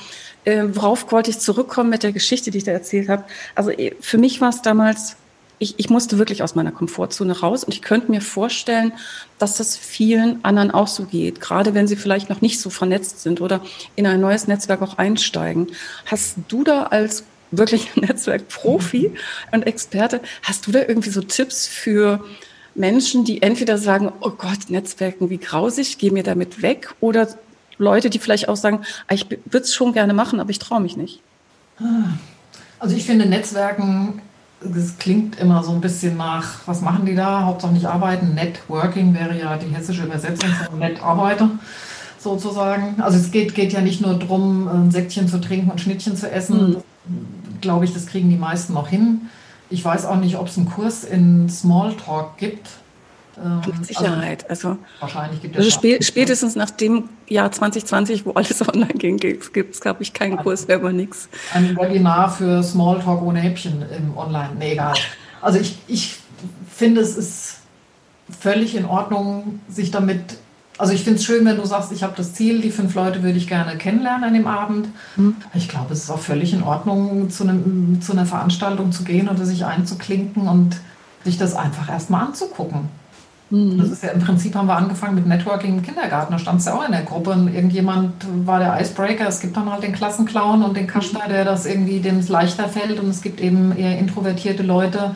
Speaker 1: äh, worauf wollte ich zurückkommen mit der Geschichte, die ich da erzählt habe? Also äh, für mich war es damals ich, ich musste wirklich aus meiner Komfortzone raus und ich könnte mir vorstellen, dass das vielen anderen auch so geht, gerade wenn sie vielleicht noch nicht so vernetzt sind oder in ein neues Netzwerk auch einsteigen. Hast du da als wirklich Netzwerkprofi und Experte, hast du da irgendwie so Tipps für Menschen, die entweder sagen, oh Gott, Netzwerken wie grausig, geh mir damit weg, oder Leute, die vielleicht auch sagen, ah, ich würde es schon gerne machen, aber ich traue mich nicht?
Speaker 2: Also ich finde Netzwerken es klingt immer so ein bisschen nach, was machen die da? Hauptsache nicht arbeiten. Networking wäre ja die hessische Übersetzung von Netarbeiter sozusagen. Also es geht, geht ja nicht nur darum, ein Säckchen zu trinken und Schnittchen zu essen. Mhm. Glaube ich, das kriegen die meisten noch hin. Ich weiß auch nicht, ob es einen Kurs in Smalltalk gibt.
Speaker 1: Ähm, Mit Sicherheit. Also, also
Speaker 2: wahrscheinlich gibt
Speaker 1: es also spä spätestens nach dem Jahr 2020, wo alles online ging, gibt es, glaube ich, keinen Kurs mehr über nichts.
Speaker 2: Ein Webinar für Smalltalk ohne Häppchen im Online. Nee, egal. Also ich, ich finde, es ist völlig in Ordnung, sich damit. Also ich finde es schön, wenn du sagst, ich habe das Ziel, die fünf Leute würde ich gerne kennenlernen an dem Abend. Mhm. Ich glaube, es ist auch völlig in Ordnung, zu, einem, zu einer Veranstaltung zu gehen oder sich einzuklinken und sich das einfach erstmal anzugucken. Mhm. Das ist ja im Prinzip haben wir angefangen mit Networking im Kindergarten. Da stand es ja auch in der Gruppe und irgendjemand war der Icebreaker. Es gibt dann halt den Klassenclown und den Kaschner, der das irgendwie dem es leichter fällt. Und es gibt eben eher introvertierte Leute,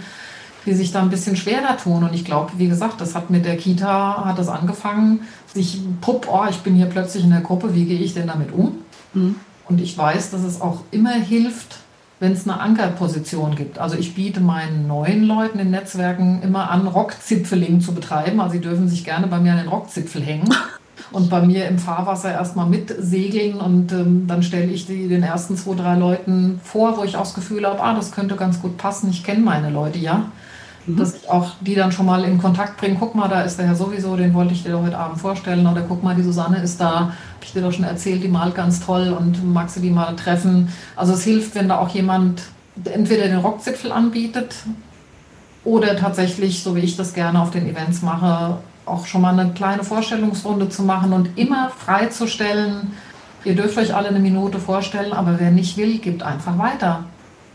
Speaker 2: die sich da ein bisschen schwerer tun. Und ich glaube, wie gesagt, das hat mit der Kita hat das angefangen, sich pupp, oh, ich bin hier plötzlich in der Gruppe, wie gehe ich denn damit um? Mhm. Und ich weiß, dass es auch immer hilft, wenn es eine Ankerposition gibt. Also ich biete meinen neuen Leuten in Netzwerken immer an, Rockzipfeling zu betreiben. Also sie dürfen sich gerne bei mir an den Rockzipfel hängen und bei mir im Fahrwasser erstmal mitsegeln und ähm, dann stelle ich die den ersten zwei, drei Leuten vor, wo ich auch das Gefühl habe, ah, das könnte ganz gut passen, ich kenne meine Leute ja. Mhm. Dass ich auch die dann schon mal in Kontakt bringe. Guck mal, da ist der Herr sowieso, den wollte ich dir heute Abend vorstellen. Oder guck mal, die Susanne ist da, habe ich dir doch schon erzählt, die malt ganz toll und magst du die mal treffen. Also es hilft, wenn da auch jemand entweder den Rockzipfel anbietet oder tatsächlich, so wie ich das gerne auf den Events mache, auch schon mal eine kleine Vorstellungsrunde zu machen und immer freizustellen. Ihr dürft euch alle eine Minute vorstellen, aber wer nicht will, gibt einfach weiter.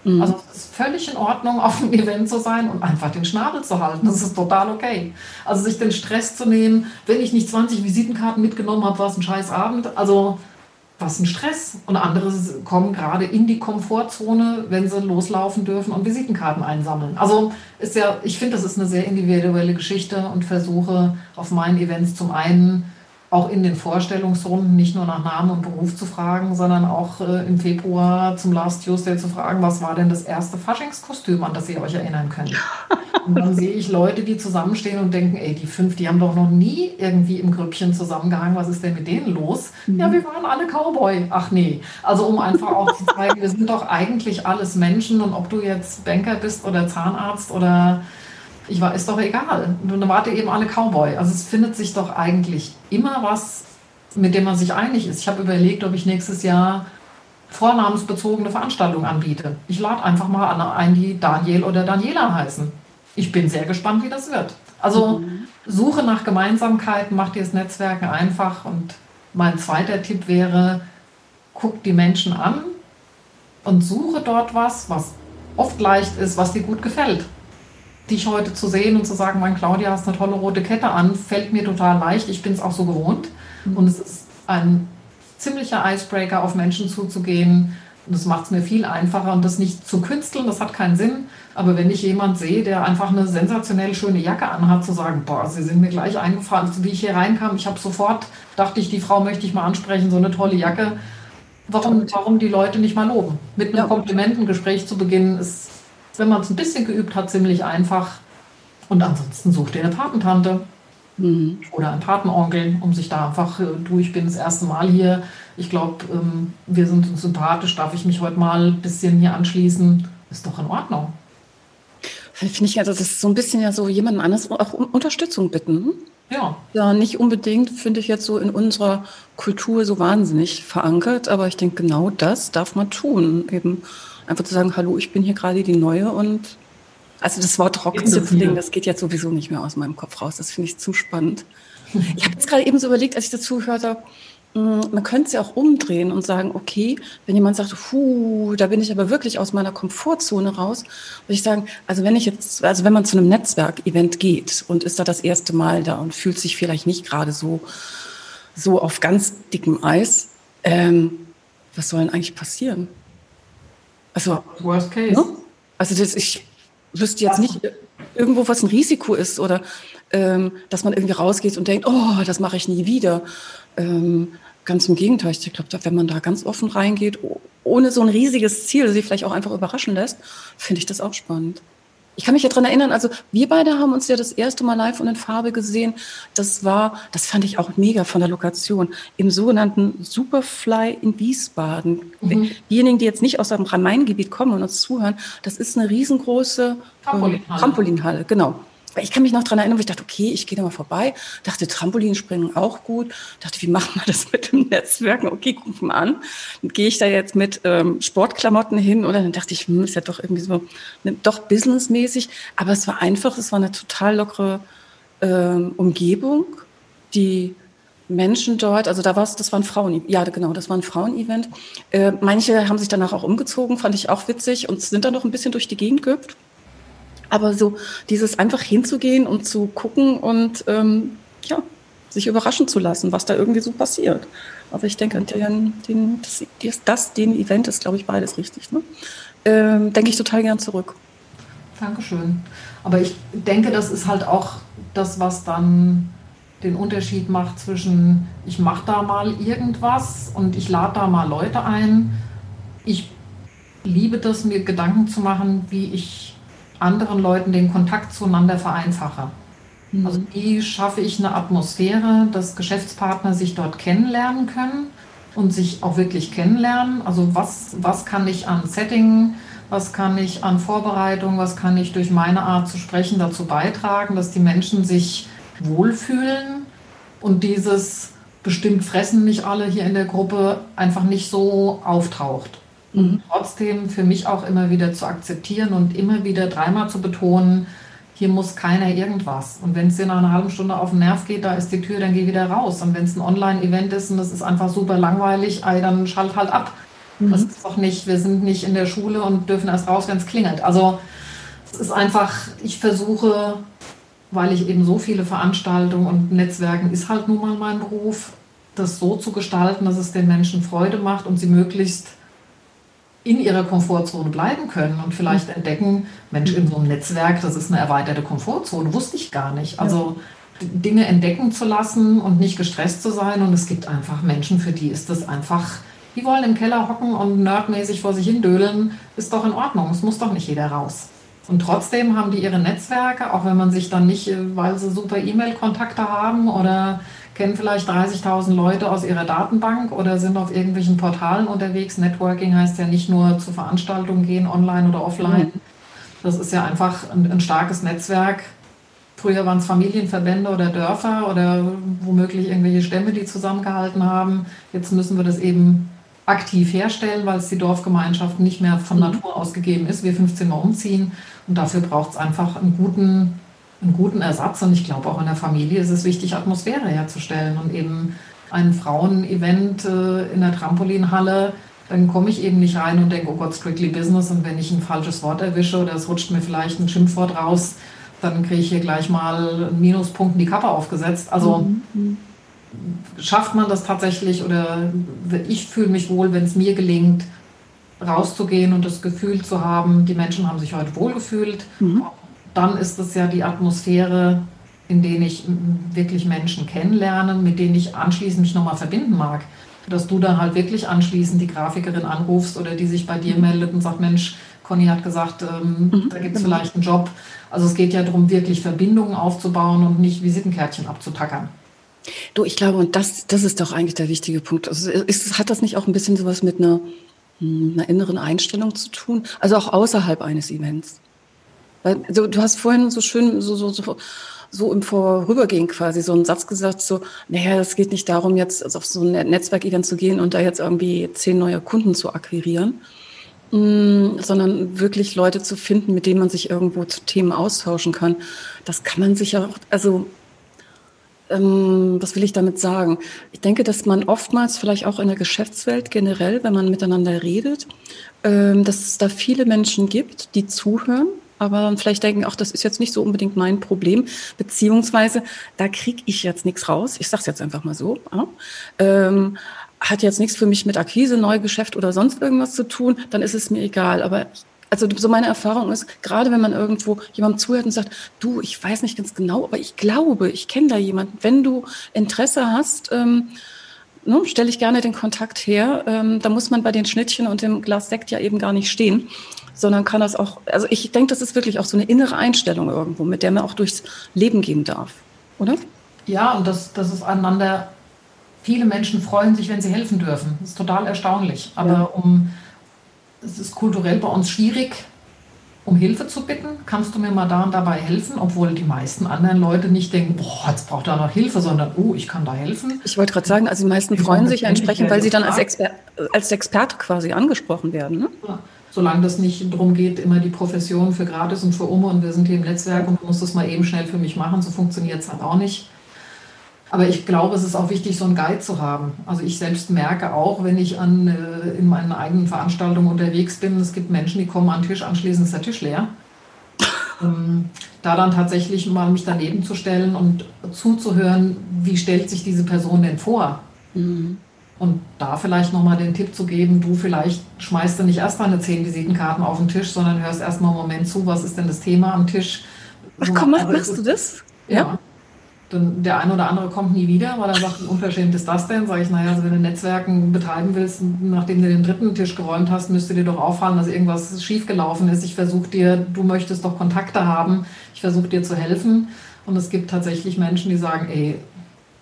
Speaker 2: Mhm. Also es ist völlig in Ordnung, auf einem Event zu sein und einfach den Schnabel zu halten. Das ist total okay. Also sich den Stress zu nehmen, wenn ich nicht 20 Visitenkarten mitgenommen habe, war es ein scheiß Abend. Also was ein Stress. Und andere kommen gerade in die Komfortzone, wenn sie loslaufen dürfen und Visitenkarten einsammeln. Also ist ja, ich finde, das ist eine sehr individuelle Geschichte und versuche auf meinen Events zum einen auch in den Vorstellungsrunden nicht nur nach Namen und Beruf zu fragen, sondern auch äh, im Februar zum Last Tuesday zu fragen, was war denn das erste Faschingskostüm, an das ihr euch erinnern könnt. Und dann sehe ich Leute, die zusammenstehen und denken, ey, die fünf, die haben doch noch nie irgendwie im Grüppchen zusammengehangen, was ist denn mit denen los? Mhm. Ja, wir waren alle Cowboy. Ach nee. Also um einfach auch zu zeigen, wir sind doch eigentlich alles Menschen und ob du jetzt Banker bist oder Zahnarzt oder ich war, ist doch egal. Dann wart ihr eben alle Cowboy. Also es findet sich doch eigentlich immer was, mit dem man sich einig ist. Ich habe überlegt, ob ich nächstes Jahr vornamensbezogene Veranstaltungen anbiete. Ich lade einfach mal an ein, die Daniel oder Daniela heißen. Ich bin sehr gespannt, wie das wird. Also mhm. Suche nach Gemeinsamkeiten macht dir das Netzwerken einfach. Und mein zweiter Tipp wäre, guck die Menschen an und suche dort was, was oft leicht ist, was dir gut gefällt dich heute zu sehen und zu sagen, mein Claudia, hast eine tolle rote Kette an, fällt mir total leicht. Ich bin es auch so gewohnt. Mhm. Und es ist ein ziemlicher Icebreaker, auf Menschen zuzugehen. Und das macht es mir viel einfacher und das nicht zu künsteln, das hat keinen Sinn. Aber wenn ich jemand sehe, der einfach eine sensationell schöne Jacke anhat, zu sagen, boah, sie sind mir gleich eingefallen, wie ich hier reinkam, ich habe sofort, dachte ich, die Frau möchte ich mal ansprechen, so eine tolle Jacke. Warum, warum die Leute nicht mal loben? Mit einem ja. Komplimentengespräch zu beginnen, ist wenn man es ein bisschen geübt hat, ziemlich einfach. Und ansonsten sucht ihr eine Patentante mhm. oder einen Patenonkel, um sich da einfach, äh, du, ich bin das erste Mal hier. Ich glaube, ähm, wir sind uns sympathisch, darf ich mich heute mal ein bisschen hier anschließen? Ist doch in Ordnung.
Speaker 1: Finde ich ja, das ist so ein bisschen ja so jemandem anders auch um Unterstützung bitten. Ja. Ja, nicht unbedingt, finde ich jetzt so in unserer Kultur so wahnsinnig verankert, aber ich denke, genau das darf man tun. Eben einfach zu sagen, hallo, ich bin hier gerade die Neue und also das Wort Rockzipfling, das geht jetzt sowieso nicht mehr aus meinem Kopf raus. Das finde ich zu spannend. Ich habe jetzt gerade eben so überlegt, als ich dazu hörte, hm, man könnte es ja auch umdrehen und sagen, okay, wenn jemand sagt, hu, da bin ich aber wirklich aus meiner Komfortzone raus, würde ich sagen, also wenn ich jetzt, also wenn man zu einem Netzwerkevent geht und ist da das erste Mal da und fühlt sich vielleicht nicht gerade so, so auf ganz dickem Eis, ähm, was soll denn eigentlich passieren? Also, Worst case. Ne? Also das, ich wüsste jetzt nicht irgendwo, was ein Risiko ist oder ähm, dass man irgendwie rausgeht und denkt, oh, das mache ich nie wieder. Ähm, ganz im Gegenteil, ich glaube, wenn man da ganz offen reingeht, ohne so ein riesiges Ziel, sich vielleicht auch einfach überraschen lässt, finde ich das auch spannend. Ich kann mich ja dran erinnern, also wir beide haben uns ja das erste Mal live und in Farbe gesehen. Das war, das fand ich auch mega von der Lokation, im sogenannten Superfly in Wiesbaden. Mhm. Diejenigen, die jetzt nicht aus dem Rhein-Main-Gebiet kommen und uns zuhören, das ist eine riesengroße Trampolinhalle. Ähm, Trampolinhalle, genau ich kann mich noch daran erinnern, wo ich dachte, okay, ich gehe da mal vorbei. Dachte, Trampolinspringen auch gut. Dachte, wie macht man das mit dem Netzwerken? Okay, guck mal an. Gehe ich da jetzt mit ähm, Sportklamotten hin oder dann dachte ich, hm, ist ja doch irgendwie so, ne, doch businessmäßig. Aber es war einfach, es war eine total lockere ähm, Umgebung. Die Menschen dort, also da war es, das war ein Frauen, ja genau, das war ein Frauenevent. Äh, manche haben sich danach auch umgezogen, fand ich auch witzig und sind dann noch ein bisschen durch die Gegend gehüpft. Aber so dieses einfach hinzugehen und zu gucken und ähm, ja, sich überraschen zu lassen, was da irgendwie so passiert. Aber ich denke, den, den, das, das, den Event ist, glaube ich, beides richtig. Ne? Ähm, denke ich total gern zurück.
Speaker 2: Dankeschön. Aber ich denke, das ist halt auch das, was dann den Unterschied macht zwischen, ich mache da mal irgendwas und ich lade da mal Leute ein. Ich liebe das, mir Gedanken zu machen, wie ich anderen Leuten den Kontakt zueinander vereinfache. Mhm. Also wie schaffe ich eine Atmosphäre, dass Geschäftspartner sich dort kennenlernen können und sich auch wirklich kennenlernen. Also was, was kann ich an Setting, was kann ich an Vorbereitung, was kann ich durch meine Art zu sprechen dazu beitragen, dass die Menschen sich wohlfühlen und dieses bestimmt fressen mich alle hier in der Gruppe einfach nicht so auftaucht. Mhm. Trotzdem für mich auch immer wieder zu akzeptieren und immer wieder dreimal zu betonen, hier muss keiner irgendwas. Und wenn es dir nach einer halben Stunde auf den Nerv geht, da ist die Tür, dann geh wieder raus. Und wenn es ein Online-Event ist und das ist einfach super langweilig, dann schalt halt ab. Mhm. Das ist doch nicht, wir sind nicht in der Schule und dürfen erst raus, wenn es klingelt. Also es ist einfach, ich versuche, weil ich eben so viele Veranstaltungen und Netzwerken ist halt nun mal mein Beruf, das so zu gestalten, dass es den Menschen Freude macht und sie möglichst in ihrer Komfortzone bleiben können und vielleicht entdecken, Mensch, in so einem Netzwerk, das ist eine erweiterte Komfortzone, wusste ich gar nicht. Also Dinge entdecken zu lassen und nicht gestresst zu sein. Und es gibt einfach Menschen, für die ist das einfach, die wollen im Keller hocken und nerdmäßig vor sich hin dödeln, ist doch in Ordnung, es muss doch nicht jeder raus. Und trotzdem haben die ihre Netzwerke, auch wenn man sich dann nicht, äh, weil sie super E-Mail-Kontakte haben oder kennen vielleicht 30.000 Leute aus ihrer Datenbank oder sind auf irgendwelchen Portalen unterwegs. Networking heißt ja nicht nur zu Veranstaltungen gehen, online oder offline. Mhm. Das ist ja einfach ein, ein starkes Netzwerk. Früher waren es Familienverbände oder Dörfer oder womöglich irgendwelche Stämme, die zusammengehalten haben. Jetzt müssen wir das eben aktiv herstellen, weil es die Dorfgemeinschaft nicht mehr von mhm. Natur aus gegeben ist. Wir 15 Mal umziehen und dafür braucht es einfach einen guten einen guten Ersatz. Und ich glaube, auch in der Familie ist es wichtig, Atmosphäre herzustellen. Und eben ein Frauenevent äh, in der Trampolinhalle, dann komme ich eben nicht rein und denke, oh Gott, strictly business. Und wenn ich ein falsches Wort erwische oder es rutscht mir vielleicht ein Schimpfwort raus, dann kriege ich hier gleich mal einen Minuspunkt in die Kappe aufgesetzt. Also mhm. schafft man das tatsächlich oder ich fühle mich wohl, wenn es mir gelingt, rauszugehen und das Gefühl zu haben, die Menschen haben sich heute wohlgefühlt, mhm dann ist es ja die Atmosphäre, in der ich wirklich Menschen kennenlerne, mit denen ich anschließend mich nochmal verbinden mag. Dass du dann halt wirklich anschließend die Grafikerin anrufst oder die sich bei dir mhm. meldet und sagt, Mensch, Conny hat gesagt, ähm, mhm, da gibt es genau. vielleicht einen Job. Also es geht ja darum, wirklich Verbindungen aufzubauen und nicht Visitenkärtchen abzutackern.
Speaker 1: Du, ich glaube, und das, das ist doch eigentlich der wichtige Punkt. Also ist, hat das nicht auch ein bisschen sowas mit einer, hm, einer inneren Einstellung zu tun? Also auch außerhalb eines Events? Also, du hast vorhin so schön so, so, so so im Vorübergehen quasi so einen Satz gesagt, so, naja, es geht nicht darum, jetzt auf so ein Netzwerkevent zu gehen und da jetzt irgendwie zehn neue Kunden zu akquirieren, mh, mm, sondern wirklich Leute zu finden, mit denen man sich irgendwo zu Themen austauschen kann. Das kann man sich ja auch, also ähm, was will ich damit sagen? Ich denke, dass man oftmals vielleicht auch in der Geschäftswelt generell, wenn man miteinander redet, ähm, dass es da viele Menschen gibt, die zuhören, aber dann vielleicht denken, ach, das ist jetzt nicht so unbedingt mein Problem, beziehungsweise da kriege ich jetzt nichts raus. Ich sage es jetzt einfach mal so. Ja? Ähm, hat jetzt nichts für mich mit Akquise, Neugeschäft oder sonst irgendwas zu tun, dann ist es mir egal. Aber also so meine Erfahrung ist, gerade wenn man irgendwo jemandem zuhört und sagt, du, ich weiß nicht ganz genau, aber ich glaube, ich kenne da jemanden. Wenn du Interesse hast, ähm, ne, stelle ich gerne den Kontakt her. Ähm, da muss man bei den Schnittchen und dem Glas Sekt ja eben gar nicht stehen, sondern kann das auch, also ich denke, das ist wirklich auch so eine innere Einstellung irgendwo, mit der man auch durchs Leben gehen darf, oder?
Speaker 2: Ja, und das, das ist einander, viele Menschen freuen sich, wenn sie helfen dürfen. Das ist total erstaunlich. Aber ja. um es ist kulturell bei uns schwierig, um Hilfe zu bitten. Kannst du mir mal da und dabei helfen? Obwohl die meisten anderen Leute nicht denken, boah, jetzt braucht er noch Hilfe, sondern, oh, ich kann da helfen.
Speaker 1: Ich wollte gerade sagen, also die meisten freuen sich entsprechend, weil sie dann als, Exper als Experte quasi angesprochen werden. Ne?
Speaker 2: Ja, solange das nicht darum geht, immer die Profession für gratis und für Ome und wir sind hier im Netzwerk und du musst das mal eben schnell für mich machen, so funktioniert es halt auch nicht. Aber ich glaube, es ist auch wichtig, so einen Guide zu haben. Also ich selbst merke auch, wenn ich an, äh, in meinen eigenen Veranstaltungen unterwegs bin, es gibt Menschen, die kommen an den Tisch, anschließend ist der Tisch leer. Ähm, da dann tatsächlich mal mich daneben zu stellen und zuzuhören, wie stellt sich diese Person denn vor? Mhm. Und da vielleicht nochmal den Tipp zu geben, du vielleicht schmeißt du nicht erst mal eine zehn Visitenkarten auf den Tisch, sondern hörst erstmal einen Moment zu, was ist denn das Thema am Tisch?
Speaker 1: Ach komm, machst du das?
Speaker 2: ja. ja dann der eine oder andere kommt nie wieder, weil er sagt, wie unverschämt ist das denn? Sage ich, naja, also wenn du Netzwerken betreiben willst, nachdem du den dritten Tisch geräumt hast, müsste dir doch auffallen, dass irgendwas schiefgelaufen ist. Ich versuche dir, du möchtest doch Kontakte haben, ich versuche dir zu helfen. Und es gibt tatsächlich Menschen, die sagen, ey,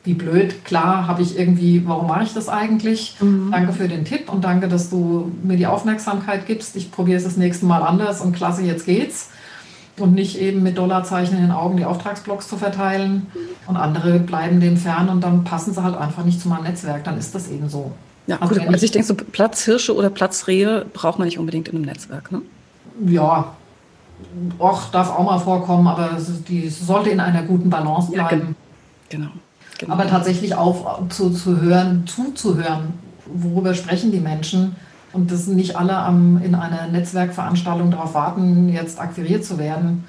Speaker 2: wie blöd, klar habe ich irgendwie, warum mache ich das eigentlich? Mhm. Danke für den Tipp und danke, dass du mir die Aufmerksamkeit gibst. Ich probiere es das nächste Mal anders und klasse, jetzt geht's und nicht eben mit Dollarzeichen in den Augen die Auftragsblocks zu verteilen. Und andere bleiben dem fern und dann passen sie halt einfach nicht zu meinem Netzwerk. Dann ist das eben so.
Speaker 1: Ja, also, gut, also ich denke, so Platzhirsche oder Platzrehe braucht man nicht unbedingt in einem Netzwerk. Ne?
Speaker 2: Ja, auch darf auch mal vorkommen, aber die sollte in einer guten Balance bleiben. Ja, genau. Genau. Aber tatsächlich auch zu, zu hören, zuzuhören, worüber sprechen die Menschen und dass nicht alle am, in einer Netzwerkveranstaltung darauf warten, jetzt akquiriert zu werden.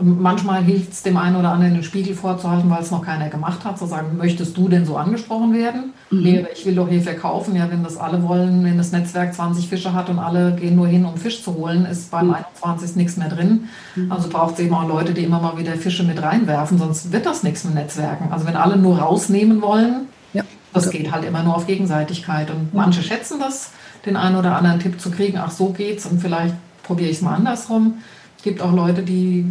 Speaker 2: Manchmal hilft es dem einen oder anderen den Spiegel vorzuhalten, weil es noch keiner gemacht hat, zu sagen, möchtest du denn so angesprochen werden? Mhm. Nee, ich will doch hier verkaufen. Ja, wenn das alle wollen, wenn das Netzwerk 20 Fische hat und alle gehen nur hin, um Fisch zu holen, ist beim mhm. 21. nichts mehr drin. Mhm. Also braucht es eben auch Leute, die immer mal wieder Fische mit reinwerfen, sonst wird das nichts mit Netzwerken. Also wenn alle nur rausnehmen wollen, ja. das geht halt immer nur auf Gegenseitigkeit. Und manche schätzen das den einen oder anderen Tipp zu kriegen, ach so geht's und vielleicht probiere ich es mal andersrum. Es gibt auch Leute, die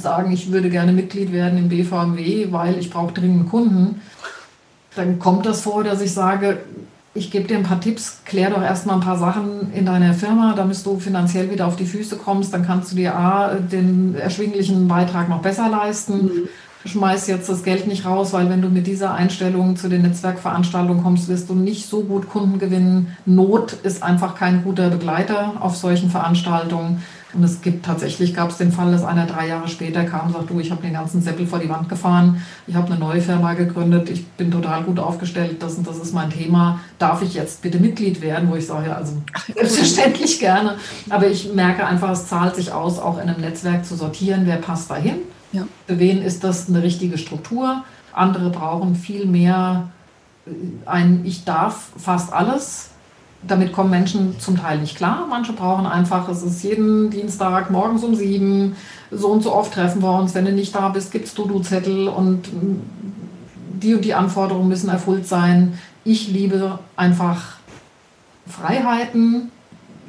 Speaker 2: sagen, ich würde gerne Mitglied werden im BVMW, weil ich brauche dringend Kunden. Dann kommt das vor, dass ich sage, ich gebe dir ein paar Tipps, klär doch erstmal ein paar Sachen in deiner Firma, damit du finanziell wieder auf die Füße kommst. Dann kannst du dir A, den erschwinglichen Beitrag noch besser leisten. Mhm schmeiß jetzt das Geld nicht raus, weil wenn du mit dieser Einstellung zu den Netzwerkveranstaltungen kommst, wirst du nicht so gut Kunden gewinnen. Not ist einfach kein guter Begleiter auf solchen Veranstaltungen. Und es gibt tatsächlich, gab es den Fall, dass einer drei Jahre später kam und sagt, du, ich habe den ganzen Seppel vor die Wand gefahren, ich habe eine neue Firma gegründet, ich bin total gut aufgestellt, das und das ist mein Thema, darf ich jetzt bitte Mitglied werden? Wo ich sage, also selbstverständlich gerne. Aber ich merke einfach, es zahlt sich aus, auch in einem Netzwerk zu sortieren, wer passt dahin ja. Für wen ist das eine richtige Struktur? Andere brauchen viel mehr äh, ein Ich darf fast alles. Damit kommen Menschen zum Teil nicht klar. Manche brauchen einfach, es ist jeden Dienstag morgens um sieben, so und so oft treffen wir uns. Wenn du nicht da bist, gibt es Du-Du-Zettel und mm, die und die Anforderungen müssen erfüllt sein. Ich liebe einfach Freiheiten.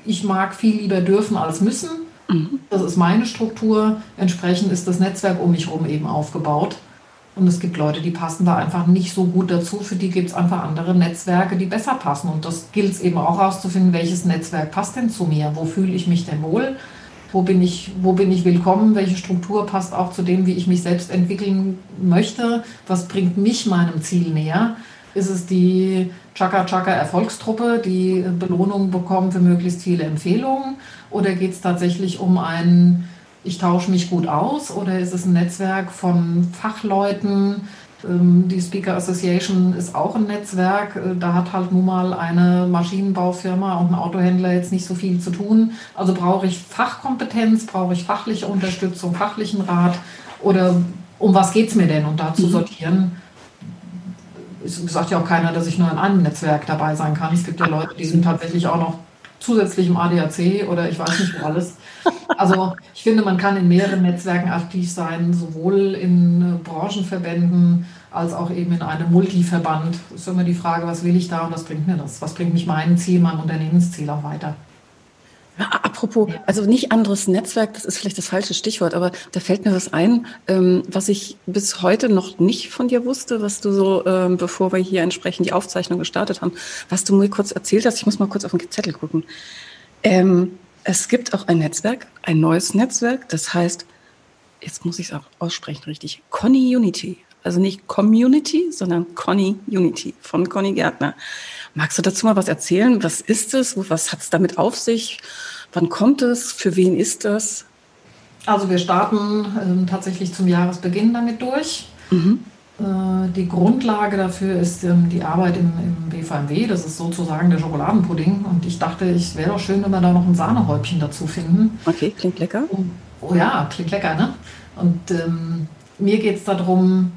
Speaker 2: Ich mag viel lieber dürfen als müssen. Mhm. Das ist meine Struktur. Entsprechend ist das Netzwerk um mich herum eben aufgebaut. Und es gibt Leute, die passen da einfach nicht so gut dazu. Für die gibt es einfach andere Netzwerke, die besser passen. Und das gilt es eben auch herauszufinden, welches Netzwerk passt denn zu mir? Wo fühle ich mich denn wohl? wo bin ich, wo bin ich willkommen, welche Struktur passt auch zu dem, wie ich mich selbst entwickeln möchte, was bringt mich meinem Ziel näher. Ist es die Chaka Chaka Erfolgstruppe, die Belohnung bekommen für möglichst viele Empfehlungen? Oder geht es tatsächlich um ein, ich tausche mich gut aus? Oder ist es ein Netzwerk von Fachleuten? Ähm, die Speaker Association ist auch ein Netzwerk. Äh, da hat halt nun mal eine Maschinenbaufirma und ein Autohändler jetzt nicht so viel zu tun. Also brauche ich Fachkompetenz, brauche ich fachliche Unterstützung, fachlichen Rat? Oder um was geht es mir denn? Und da zu mhm. sortieren, es sagt ja auch keiner, dass ich nur in einem Netzwerk dabei sein kann. Es gibt ja Leute, die sind tatsächlich auch noch zusätzlich im ADAC oder ich weiß nicht wo alles. Also ich finde, man kann in mehreren Netzwerken aktiv sein, sowohl in äh, Branchenverbänden als auch eben in einem Multiverband. Es ist immer die Frage, was will ich da und was bringt mir das? Was bringt mich mein Ziel, mein Unternehmensziel auch weiter?
Speaker 1: Apropos, also nicht anderes Netzwerk, das ist vielleicht das falsche Stichwort, aber da fällt mir was ein, ähm, was ich bis heute noch nicht von dir wusste, was du so, ähm, bevor wir hier entsprechend die Aufzeichnung gestartet haben, was du mir kurz erzählt hast. Ich muss mal kurz auf den Zettel gucken. Ähm, es gibt auch ein Netzwerk, ein neues Netzwerk, das heißt, jetzt muss ich es auch aussprechen richtig, Conny Unity. Also nicht Community, sondern Conny Unity von Conny Gärtner. Magst du dazu mal was erzählen? Was ist es? Was hat es damit auf sich? Wann kommt es? Für wen ist das?
Speaker 2: Also wir starten ähm, tatsächlich zum Jahresbeginn damit durch. Mhm. Äh, die Grundlage dafür ist ähm, die Arbeit im, im, BVMW. Das ist sozusagen der Schokoladenpudding. Und ich dachte, es wäre doch schön, wenn wir da noch ein Sahnehäubchen dazu finden.
Speaker 1: Okay, klingt lecker.
Speaker 2: Oh, ja, klingt lecker, ne? Und ähm, mir geht es darum,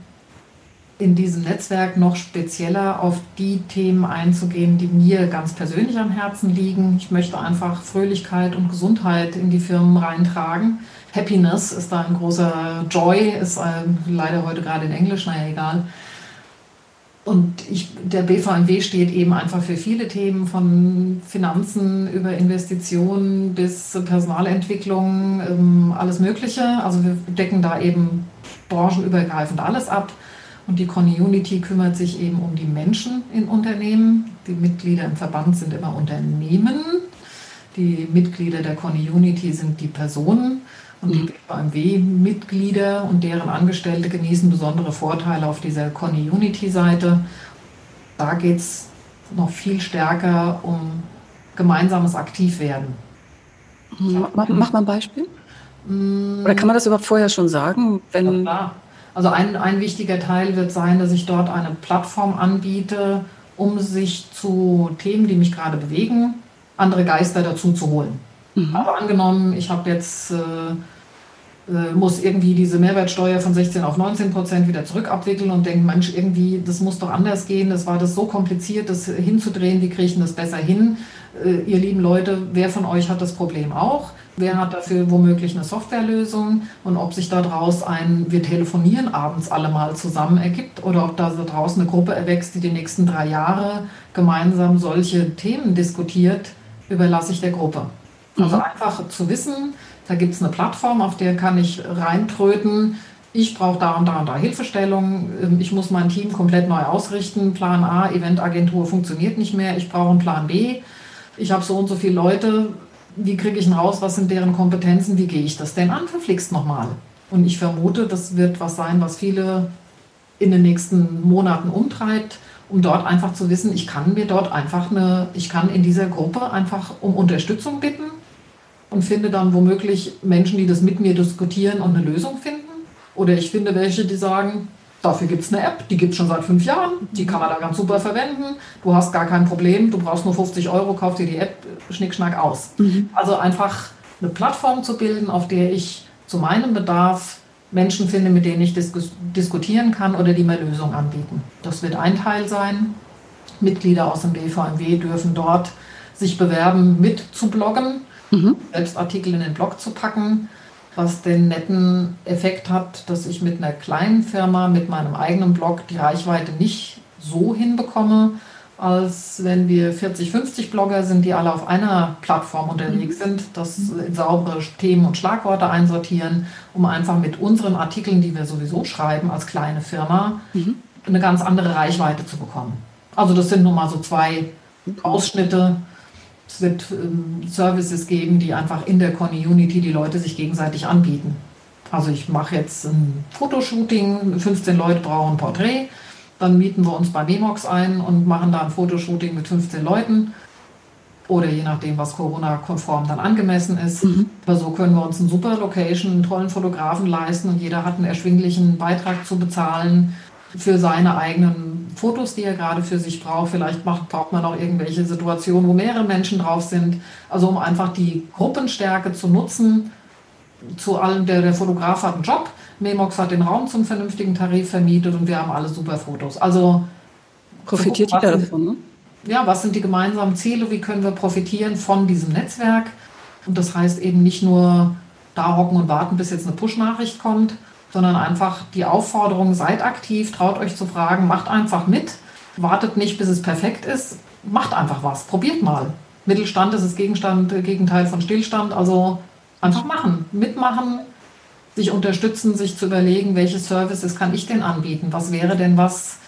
Speaker 2: in diesem Netzwerk noch spezieller auf die Themen einzugehen, die mir ganz persönlich am Herzen liegen. Ich möchte einfach Fröhlichkeit und Gesundheit in die Firmen reintragen. Happiness ist da ein großer Joy, ist äh, leider heute gerade in Englisch, naja, egal. Und ich, der BVMW steht eben einfach für viele Themen von Finanzen über Investitionen bis Personalentwicklung, ähm, alles Mögliche. Also wir decken da eben branchenübergreifend alles ab. Und die Community kümmert sich eben um die Menschen in Unternehmen. Die Mitglieder im Verband sind immer Unternehmen. Die Mitglieder der Community sind die Personen. Und die BMW-Mitglieder und deren Angestellte genießen besondere Vorteile auf dieser Community-Seite. Da geht es noch viel stärker um gemeinsames Aktivwerden.
Speaker 1: Mach, mach mal ein Beispiel. Mm. Oder kann man das überhaupt vorher schon sagen?
Speaker 2: Wenn ja. Also ein, ein wichtiger Teil wird sein, dass ich dort eine Plattform anbiete, um sich zu Themen, die mich gerade bewegen, andere Geister dazu zu holen. Mhm. Aber angenommen, ich habe jetzt äh, muss irgendwie diese Mehrwertsteuer von 16 auf 19 Prozent wieder zurückabwickeln und denke, Mensch, irgendwie, das muss doch anders gehen, das war das so kompliziert, das hinzudrehen, wie kriege ich das besser hin? Äh, ihr lieben Leute, wer von euch hat das Problem auch? Wer hat dafür womöglich eine Softwarelösung und ob sich daraus ein, wir telefonieren abends alle mal zusammen ergibt oder ob da draußen eine Gruppe erwächst, die die nächsten drei Jahre gemeinsam solche Themen diskutiert, überlasse ich der Gruppe. Also mhm. einfach zu wissen, da gibt es eine Plattform, auf der kann ich reintröten. Ich brauche da und da und da Hilfestellung. Ähm, ich muss mein Team komplett neu ausrichten. Plan A, Eventagentur funktioniert nicht mehr. Ich brauche einen Plan B. Ich habe so und so viele Leute wie kriege ich ihn raus, was sind deren Kompetenzen, wie gehe ich das denn an, verflixt nochmal. Und ich vermute, das wird was sein, was viele in den nächsten Monaten umtreibt, um dort einfach zu wissen, ich kann mir dort einfach eine, ich kann in dieser Gruppe einfach um Unterstützung bitten und finde dann womöglich Menschen, die das mit mir diskutieren und eine Lösung finden. Oder ich finde welche, die sagen, Dafür gibt es eine App, die gibt es schon seit fünf Jahren, die kann man da ganz super verwenden. Du hast gar kein Problem, du brauchst nur 50 Euro, kauf dir die App, schnickschnack aus. Mhm. Also einfach eine Plattform zu bilden, auf der ich zu meinem Bedarf Menschen finde, mit denen ich dis diskutieren kann oder die mir Lösungen anbieten. Das wird ein Teil sein. Mitglieder aus dem BVMW dürfen dort sich bewerben, mit zu bloggen, mhm. selbst Artikel in den Blog zu packen was den netten Effekt hat, dass ich mit einer kleinen Firma, mit meinem eigenen Blog die Reichweite nicht so hinbekomme, als wenn wir 40, 50 Blogger sind, die alle auf einer Plattform unterwegs mhm. sind, das in saubere Themen und Schlagworte einsortieren, um einfach mit unseren Artikeln, die wir sowieso schreiben als kleine Firma, mhm. eine ganz andere Reichweite zu bekommen. Also das sind nun mal so zwei Ausschnitte Es wird ähm, Services geben, die einfach in der Community die Leute sich gegenseitig anbieten. Also ich mache jetzt ein Fotoshooting, 15 Leute brauchen ein Porträt, dann mieten wir uns bei Memox ein und machen da ein Fotoshooting mit 15 Leuten oder je nachdem, was Corona-konform dann angemessen ist. Mhm. Aber so können wir uns eine super Location, einen tollen Fotografen leisten und jeder hat einen erschwinglichen Beitrag zu bezahlen für seine eigenen Fotos, die er gerade für sich braucht. Vielleicht macht, braucht man auch irgendwelche Situationen, wo mehrere Menschen drauf sind. Also um einfach die Gruppenstärke zu nutzen. Zu allem, der, der Fotograf hat einen Job, Memox hat den Raum zum vernünftigen Tarif vermietet und wir haben alle super Fotos. Also
Speaker 1: profitiert so, jeder davon, ne?
Speaker 2: ja, was sind die gemeinsamen Ziele, wie können wir profitieren von diesem Netzwerk. Und das heißt eben nicht nur da hocken und warten, bis jetzt eine Push-Nachricht kommt, sondern einfach die Aufforderung, seid aktiv, traut euch zu fragen, macht einfach mit, wartet nicht, bis es perfekt ist, macht einfach was, probiert mal. Mittelstand ist das Gegenstand, Gegenteil von Stillstand, also einfach machen, mitmachen, sich unterstützen, sich zu überlegen, welche Services kann ich denn anbieten, was wäre denn was,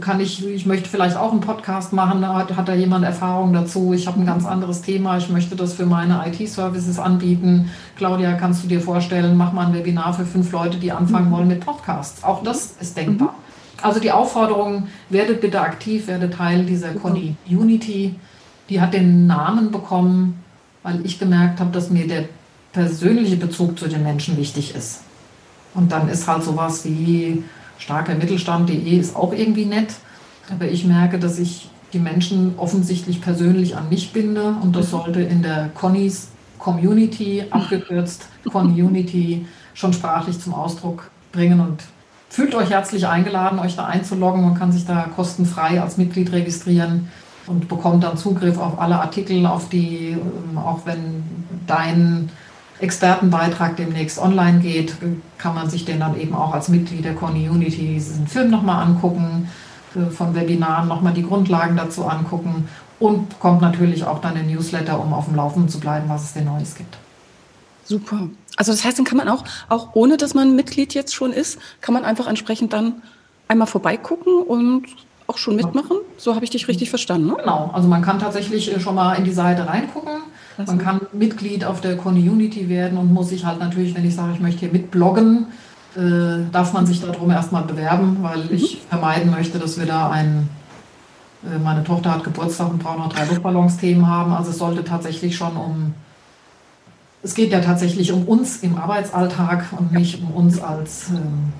Speaker 2: kann ich, ich möchte vielleicht auch einen Podcast machen, hat, hat da jemand Erfahrung dazu, ich habe ein ganz anderes Thema, ich möchte das für meine IT-Services anbieten. Claudia, kannst du dir vorstellen, mach mal ein Webinar für fünf Leute, die anfangen mhm. wollen mit Podcasts. Auch das ist denkbar. Mhm. Also die Aufforderung, werdet bitte aktiv, werdet Teil dieser Conny Unity. Die hat den Namen bekommen, weil ich gemerkt habe, dass mir der persönliche Bezug zu den Menschen wichtig ist. Und dann ist halt sowas wie starker Mittelstand.de ist auch irgendwie nett. Aber ich merke, dass ich die Menschen offensichtlich persönlich an mich binde und das sollte in der Connys Community, abgekürzt Community, schon sprachlich zum Ausdruck bringen und fühlt euch herzlich eingeladen, euch da einzuloggen. Man kann sich da kostenfrei als Mitglied registrieren und bekommt dann Zugriff auf alle Artikel, auf die, ähm, auch wenn dein Expertenbeitrag demnächst online geht, kann man sich den dann eben auch als Mitglied der Community diesen Film nochmal angucken, äh, von Webinaren nochmal die Grundlagen dazu angucken und bekommt natürlich auch dann den Newsletter, um auf dem Laufenden zu bleiben, was es denn Neues gibt.
Speaker 1: Super. Also das heißt, dann kann man auch, auch ohne dass man Mitglied jetzt schon ist, kann man einfach entsprechend dann einmal vorbeigucken und auch schon mitmachen. So habe ich dich richtig verstanden. Ne?
Speaker 2: Genau. Also man kann tatsächlich äh, schon mal in die Seite reingucken man kann Mitglied auf der Community werden und muss sich halt natürlich, wenn ich sage, ich möchte hier mitbloggen, äh, darf man sich darum erstmal bewerben, weil mhm. ich vermeiden möchte, dass wir da ein, äh, meine Tochter hat Geburtstag und braucht noch drei Luftballons-Themen haben. Also es sollte tatsächlich schon um, es geht ja tatsächlich um uns im Arbeitsalltag und nicht um uns als ähm,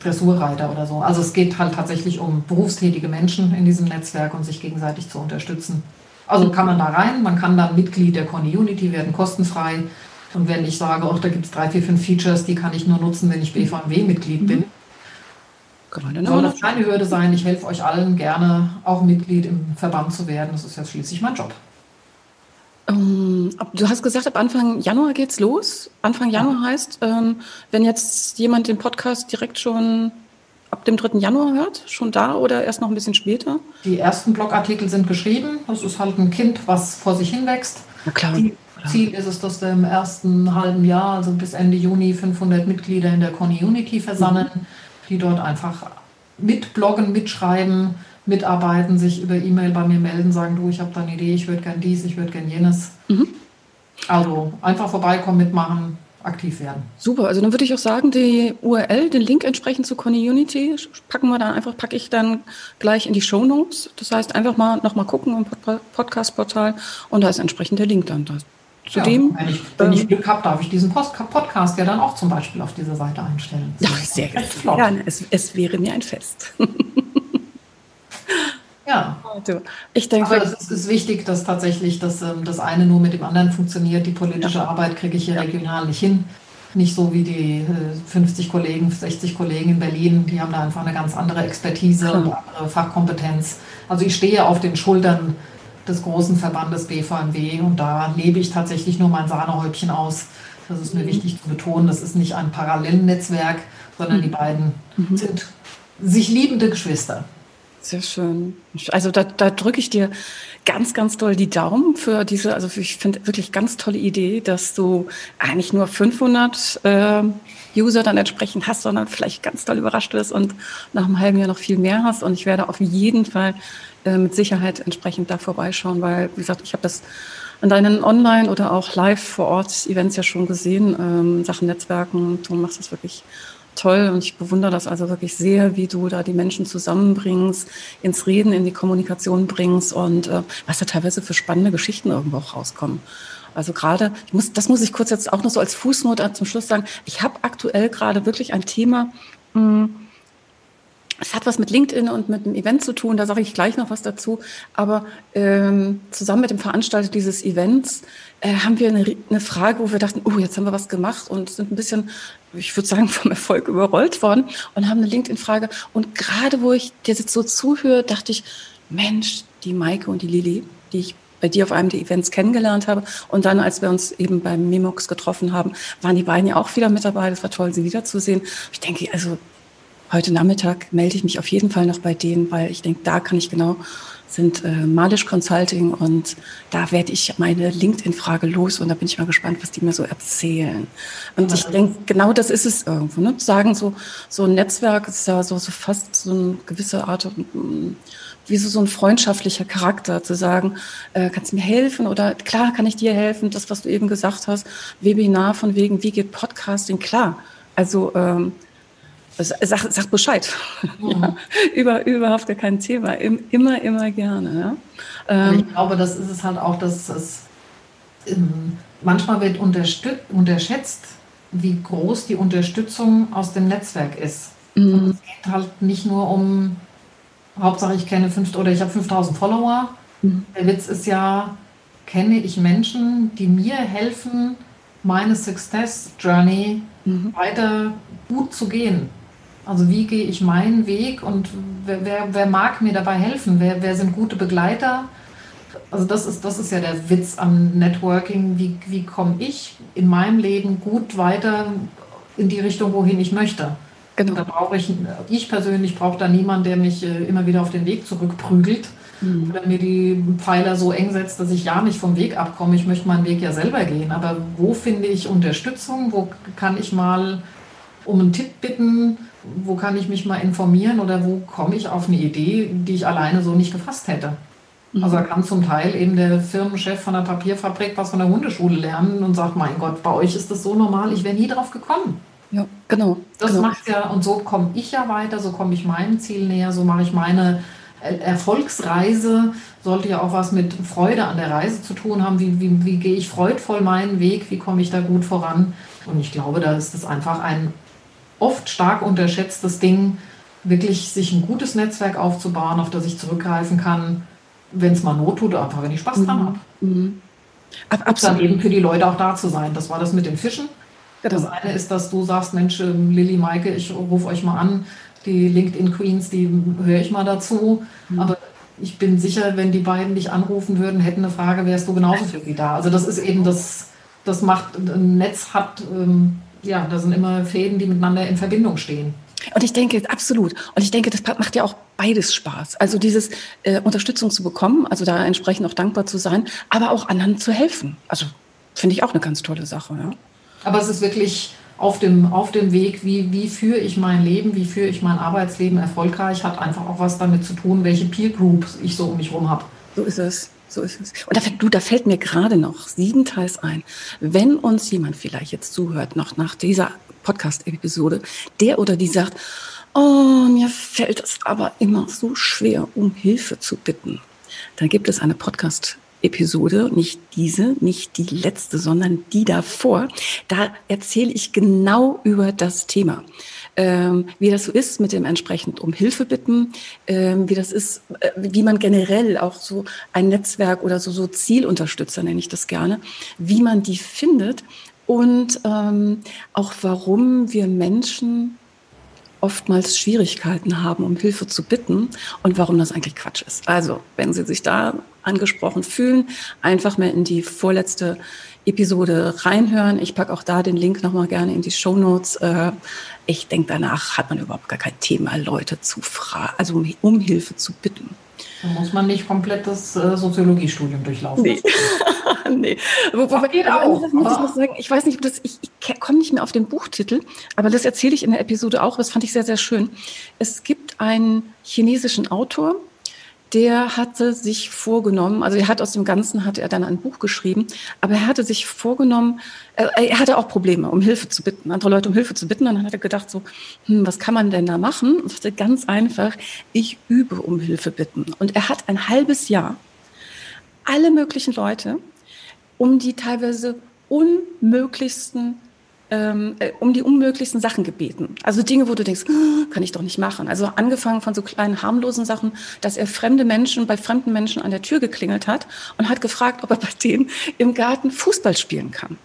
Speaker 2: Dressurreiter oder so. Also es geht halt tatsächlich um berufstätige Menschen in diesem Netzwerk und sich gegenseitig zu unterstützen. Also kann man da rein, man kann dann Mitglied der Community werden, kostenfrei. Und wenn ich sage, auch da gibt es drei, vier, fünf Features, die kann ich nur nutzen, wenn ich BVMW-Mitglied bin. Mhm. Soll das keine Hürde sein. Ich helfe euch allen gerne, auch Mitglied im Verband zu werden. Das ist ja schließlich mein Job.
Speaker 1: Ähm, du hast gesagt, ab Anfang Januar geht's los. Anfang Januar ja. heißt, ähm, wenn jetzt jemand den Podcast direkt schon ab dem 3. Januar hört? Schon da oder erst noch ein bisschen später?
Speaker 2: Die ersten Blogartikel sind geschrieben. Das ist halt ein Kind, was vor sich hin wächst.
Speaker 1: Na klar.
Speaker 2: Ziel ist es, dass wir im ersten halben Jahr, also bis Ende Juni, 500 Mitglieder in der Community versammeln, mhm. die dort einfach mitbloggen, mitschreiben, mitarbeiten, sich über E-Mail bei mir melden, sagen, du, ich habe da eine Idee, ich würde gern dies, ich würde gern jenes. Mhm. Also einfach vorbeikommen, mitmachen, aktiv werden.
Speaker 1: Super, also dann würde ich auch sagen, die URL, den Link entsprechend zu Community, packen wir dann einfach, packe ich dann gleich in die Show Notes. Das heißt, einfach mal nochmal gucken im Podcast-Portal und da ist entsprechend der Link dann da.
Speaker 2: Zudem, ja, wenn ich, wenn ich ähm, Glück habe, darf ich diesen Post Podcast ja dann auch zum Beispiel auf dieser Seite einstellen.
Speaker 1: Ja, sehr gerne. Es, es wäre mir ein Fest.
Speaker 2: Ja. Ich denke, Aber es ist wichtig, dass tatsächlich das, ähm, das eine nur mit dem anderen funktioniert. Die politische ja. Arbeit kriege ich hier ja. regional nicht hin. Nicht so wie die 50 äh, Kollegen, 60 Kollegen in Berlin, die haben da einfach eine ganz andere Expertise Klar. und andere Fachkompetenz. Also ich stehe auf den Schultern des großen Verbandes BVMW und da lebe ich tatsächlich nur mein Sahnehäubchen aus. Das ist mir mhm. wichtig zu betonen. Das ist nicht ein Parallelnetzwerk, sondern mhm. die beiden mhm. sind sich liebende Geschwister.
Speaker 1: Sehr schön. Also da, da drücke ich dir ganz, ganz doll die Daumen für diese, also ich finde wirklich ganz tolle Idee, dass du eigentlich nur 500 äh, User dann entsprechend hast, sondern vielleicht ganz toll überrascht wirst und nach einem halben Jahr noch viel mehr hast. Und ich werde auf jeden Fall äh, mit Sicherheit entsprechend da vorbeischauen, weil, wie gesagt, ich habe das an deinen Online- oder auch live vor Ort Events ja schon gesehen, ähm, Sachen Netzwerken. Du machst das wirklich toll und ich bewundere das also wirklich sehr, wie du da die Menschen zusammenbringst, ins Reden, in die Kommunikation bringst und äh, was da teilweise für spannende Geschichten irgendwo auch rauskommen. Also gerade, ich muss, das muss ich kurz jetzt auch noch so als Fußnote zum Schluss sagen. Ich habe aktuell gerade wirklich ein Thema, mh, hm, es hat was mit LinkedIn und mit dem Event zu tun, da sage ich gleich noch was dazu. Aber ähm, zusammen mit dem Veranstalter dieses Events äh, haben wir eine, eine, Frage, wo wir dachten, oh, jetzt haben wir was gemacht und sind ein bisschen, ich würde sagen, vom Erfolg überrollt worden und haben eine LinkedIn-Frage. Und gerade wo ich dir jetzt so zuhöre, dachte ich, Mensch, die Maike und die Lili, die ich bei dir auf einem der Events kennengelernt habe. Und dann, als wir uns eben beim Mimox getroffen haben, waren die beiden ja auch wieder mit dabei. Das war toll, sie wiederzusehen. Ich denke, also heute Nachmittag melde ich mich auf jeden Fall noch bei denen, weil ich denke, da kann ich genau sind äh, Malisch Consulting und da werde ich meine LinkedIn-Frage los und da bin ich mal gespannt, was die mir so erzählen. Und ich denke, genau das ist es irgendwo. Ne? Sagen so, so ein Netzwerk ist ja so, so fast so eine gewisse Art, mm, wie so, so ein freundschaftlicher Charakter, zu sagen, äh, kannst du mir helfen oder klar kann ich dir helfen, das, was du eben gesagt hast, Webinar von wegen, wie geht Podcasting, klar. Also ähm, Sag, sag Bescheid. Mhm. Ja, über, überhaupt gar kein Thema. Immer, immer gerne. Ja?
Speaker 2: Ähm, ich glaube, das ist es halt auch, dass es ähm, manchmal wird unterschätzt, wie groß die Unterstützung aus dem Netzwerk ist. Mhm. es geht halt nicht nur um, Hauptsache ich kenne fünf oder ich habe 5000 Follower. Mhm. Der Witz ist ja, kenne ich Menschen, die mir helfen, meine Success Journey mhm. weiter gut zu gehen. Also wie gehe ich meinen Weg und wer, wer, wer mag mir dabei helfen? Wer, wer sind gute Begleiter? Also das ist, das ist ja der Witz am Networking. Wie, wie komme ich in meinem Leben gut weiter in die Richtung, wohin ich möchte? Genau. Da brauche ich, ich persönlich brauche da niemanden, der mich äh, immer wieder auf den Weg zurückprügelt mhm. oder mir die Pfeiler so eng setzt, dass ich ja nicht vom Weg abkomme. Ich möchte meinen Weg ja selber gehen. Aber wo finde ich Unterstützung? Wo kann ich mal um einen Tipp bitten? Wo kann ich mich mal informieren oder wo komme ich auf eine Idee, die ich alleine so nicht gefasst hätte. Mhm. Also da kann zum Teil eben der Firmenchef von der Papierfabrik was von der Hundeschule lernen und sagt, mein Gott, bei euch ist das so normal, ich wäre nie drauf gekommen.
Speaker 1: Ja, genau.
Speaker 2: Das
Speaker 1: genau.
Speaker 2: macht ja, und so komme ich ja weiter, so komme ich meinem Ziel näher, so mache ich meine Erfolgsreise, sollte ja auch was mit Freude an der Reise zu tun haben. Wie, wie, wie gehe ich freudvoll meinen Weg, wie komme ich da gut voran? Und ich glaube, da ist es einfach ein oft stark unterschätztes Ding, wirklich sich ein gutes Netzwerk aufzubauen, auf das ich zurückgreifen kann, wenn es mal Not tut, einfach wenn ich Spaß dran habe. Mhm. Ab, dann eben für die Leute auch da zu sein. Das war das mit den Fischen. Genau. Das eine ist, dass du sagst, Mensch, ähm, Lilly, Maike, ich rufe euch mal an. Die LinkedIn Queens, die höre ich mal dazu. Mhm. Aber ich bin sicher, wenn die beiden dich anrufen würden, hätten eine Frage, wärst du genauso für sie da. Also das ist eben das, das macht, ein Netz hat ähm, ja, da sind immer Fäden, die miteinander in Verbindung stehen.
Speaker 1: Und ich denke, absolut. Und ich denke, das macht ja auch beides Spaß. Also dieses äh, Unterstützung zu bekommen, also da entsprechend auch dankbar zu sein, aber auch anderen zu helfen. Also finde ich auch eine ganz tolle Sache. Ja.
Speaker 2: Aber es ist wirklich auf dem, auf dem Weg, wie, wie führe ich mein Leben, wie führe ich mein Arbeitsleben erfolgreich, hat einfach auch was damit zu tun, welche Peer Groups ich so um mich herum habe.
Speaker 1: So ist es. So ist es. Und da, du, da fällt mir gerade noch siebenteils ein. Wenn uns jemand vielleicht jetzt zuhört, noch nach dieser Podcast-Episode, der oder die sagt, oh, mir fällt es aber immer so schwer, um Hilfe zu bitten, dann gibt es eine Podcast Episode, nicht diese, nicht die letzte, sondern die davor. Da erzähle ich genau über das Thema ähm, wie das so ist mit dem entsprechend um Hilfe bitten, ähm, wie das ist, äh, wie man generell auch so ein Netzwerk oder so, so Zielunterstützer nenne ich das gerne, wie man die findet und ähm, auch warum wir Menschen oftmals Schwierigkeiten haben, um Hilfe zu bitten und warum das eigentlich Quatsch ist. Also, wenn Sie sich da angesprochen fühlen, einfach mal in die vorletzte Episode reinhören. Ich packe auch da den Link nochmal gerne in die Show Notes. Äh, ich denke, danach hat man überhaupt gar kein Thema, Leute zu fragen, also um, um Hilfe zu bitten.
Speaker 2: Da muss man nicht komplett das äh, Soziologiestudium durchlaufen. Nee.
Speaker 1: nee. Wo, wo, geht auch. Muss ich, noch sagen, ich weiß nicht, ob das, ich, ich komme nicht mehr auf den Buchtitel, aber das erzähle ich in der Episode auch. Das fand ich sehr, sehr schön. Es gibt einen chinesischen Autor, der hatte sich vorgenommen, also er hat aus dem Ganzen hat er dann ein Buch geschrieben, aber er hatte sich vorgenommen, äh, er hatte auch Probleme, um Hilfe zu bitten, andere Leute um Hilfe zu bitten. Und dann hat er gedacht so, hm, was kann man denn da machen? Und sagte ganz einfach, ich übe um Hilfe bitten. Und er hat ein halbes Jahr alle möglichen Leute um die teilweise unmöglichsten ähm, äh, um die unmöglichsten Sachen gebeten. Also Dinge, wo du denkst, oh, kann ich doch nicht machen. Also angefangen von so kleinen harmlosen Sachen, dass er fremde Menschen bei fremden Menschen an der Tür geklingelt hat und hat gefragt, ob er bei denen im Garten Fußball spielen kann.